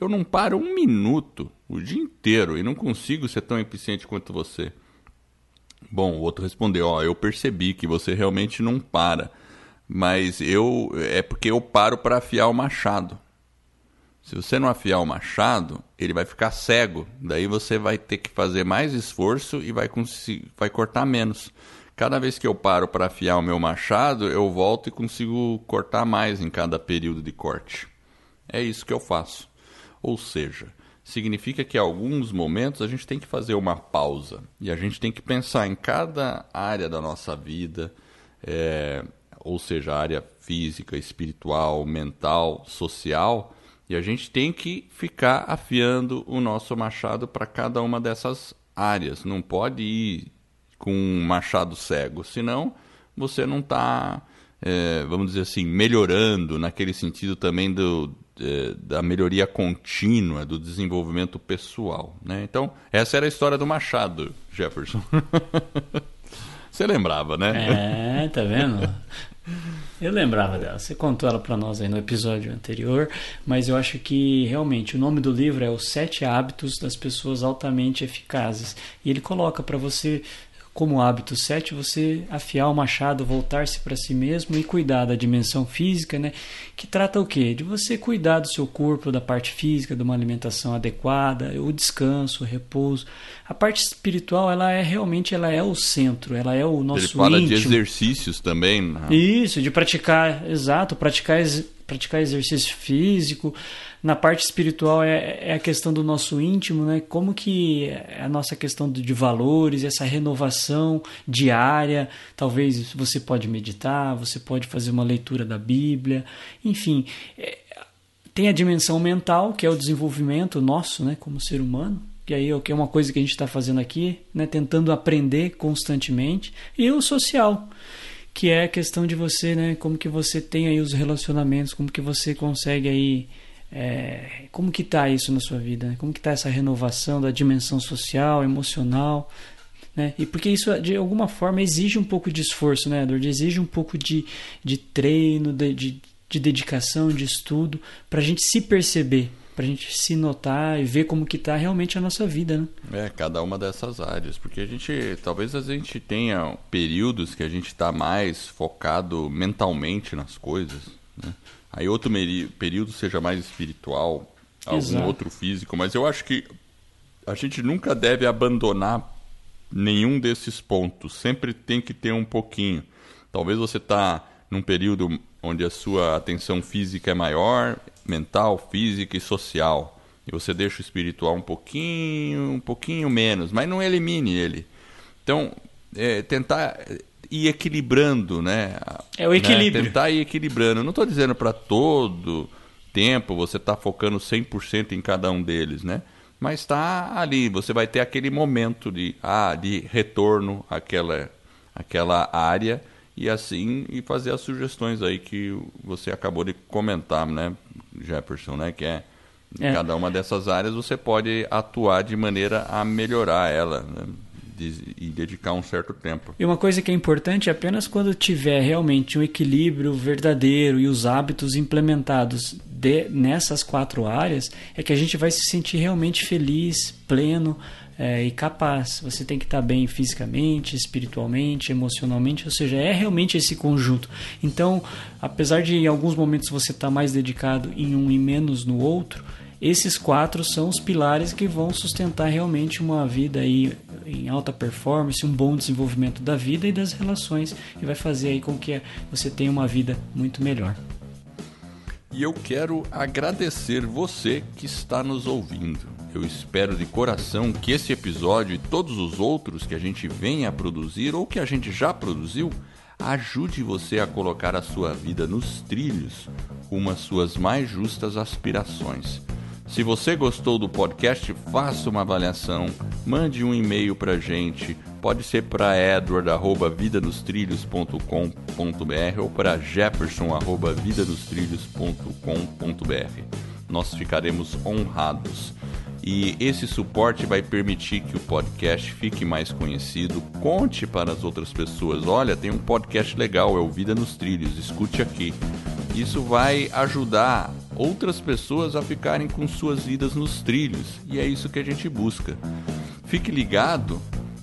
eu não paro um minuto o dia inteiro e não consigo ser tão eficiente quanto você." Bom, o outro respondeu: Ó, eu percebi que você realmente não para, mas eu é porque eu paro para afiar o machado. Se você não afiar o machado, ele vai ficar cego. Daí você vai ter que fazer mais esforço e vai, vai cortar menos. Cada vez que eu paro para afiar o meu machado, eu volto e consigo cortar mais em cada período de corte. É isso que eu faço. Ou seja, significa que em alguns momentos a gente tem que fazer uma pausa e a gente tem que pensar em cada área da nossa vida, é, ou seja, área física, espiritual, mental, social, e a gente tem que ficar afiando o nosso machado para cada uma dessas áreas. Não pode ir com um machado cego, senão você não está, é, vamos dizer assim, melhorando naquele sentido também do, da melhoria contínua, do desenvolvimento pessoal. Né? Então, essa era a história do Machado, Jefferson. Você lembrava, né? É, tá vendo? Eu lembrava dela. Você contou ela para nós aí no episódio anterior, mas eu acho que realmente o nome do livro é Os Sete Hábitos das Pessoas Altamente Eficazes. E ele coloca para você como hábito 7, você afiar o machado, voltar-se para si mesmo e cuidar da dimensão física, né? Que trata o quê? De você cuidar do seu corpo, da parte física, de uma alimentação adequada, o descanso, o repouso. A parte espiritual, ela é realmente ela é o centro, ela é o nosso Ele fala íntimo. de exercícios também. Né? Isso, de praticar, exato, praticar, praticar exercício físico, na parte espiritual é, é, a questão do nosso íntimo, né? Como que é a nossa questão de valores, essa renovação diária. Talvez você pode meditar, você pode fazer uma leitura da Bíblia, enfim. É, tem a dimensão mental, que é o desenvolvimento nosso, né? Como ser humano que aí é uma coisa que a gente está fazendo aqui, né, tentando aprender constantemente, e o social, que é a questão de você, né, como que você tem aí os relacionamentos, como que você consegue aí é, como que está isso na sua vida? Né? Como que está essa renovação da dimensão social, emocional? Né? E porque isso, de alguma forma, exige um pouco de esforço, né, Edward? Exige um pouco de, de treino, de, de, de dedicação, de estudo, para a gente se perceber, para a gente se notar e ver como que está realmente a nossa vida, né? É, cada uma dessas áreas, porque a gente, talvez a gente tenha períodos que a gente está mais focado mentalmente nas coisas, né? Aí outro período seja mais espiritual, algum Exato. outro físico, mas eu acho que a gente nunca deve abandonar nenhum desses pontos. Sempre tem que ter um pouquinho. Talvez você está num período onde a sua atenção física é maior, mental, física e social. E você deixa o espiritual um pouquinho, um pouquinho menos, mas não elimine ele. Então, é, tentar ir equilibrando, né? É o equilíbrio. Né? Tentar ir equilibrando. não estou dizendo para todo tempo você tá focando 100% em cada um deles, né? Mas está ali, você vai ter aquele momento de, ah, de retorno àquela, àquela área e assim e fazer as sugestões aí que você acabou de comentar, né, Jefferson, né, que é em é. cada uma dessas áreas você pode atuar de maneira a melhorar ela. Né? E dedicar um certo tempo. E uma coisa que é importante é apenas quando tiver realmente um equilíbrio verdadeiro e os hábitos implementados de, nessas quatro áreas, é que a gente vai se sentir realmente feliz, pleno é, e capaz. Você tem que estar bem fisicamente, espiritualmente, emocionalmente, ou seja, é realmente esse conjunto. Então, apesar de em alguns momentos você estar mais dedicado em um e menos no outro, esses quatro são os pilares que vão sustentar realmente uma vida aí em alta performance, um bom desenvolvimento da vida e das relações e vai fazer aí com que você tenha uma vida muito melhor. E eu quero agradecer você que está nos ouvindo. Eu espero de coração que esse episódio e todos os outros que a gente venha a produzir ou que a gente já produziu ajude você a colocar a sua vida nos trilhos rumo às suas mais justas aspirações. Se você gostou do podcast, faça uma avaliação, mande um e-mail para gente. Pode ser para edward@vidanostrilhos.com.br ou para jefferson@vidanostrilhos.com.br. Nós ficaremos honrados. E esse suporte vai permitir que o podcast fique mais conhecido. Conte para as outras pessoas: olha, tem um podcast legal, é o Vida nos Trilhos, escute aqui. Isso vai ajudar outras pessoas a ficarem com suas vidas nos trilhos, e é isso que a gente busca. Fique ligado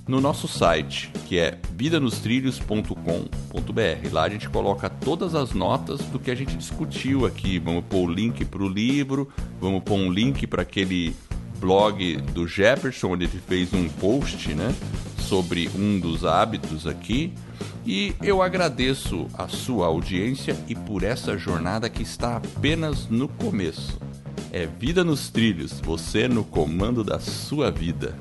no nosso site, que é vidanostrilhos.com.br. Lá a gente coloca todas as notas do que a gente discutiu aqui. Vamos pôr o link para o livro, vamos pôr um link para aquele blog do Jefferson, onde ele fez um post né, sobre um dos hábitos aqui. E eu agradeço a sua audiência e por essa jornada que está apenas no começo. É vida nos trilhos, você no comando da sua vida.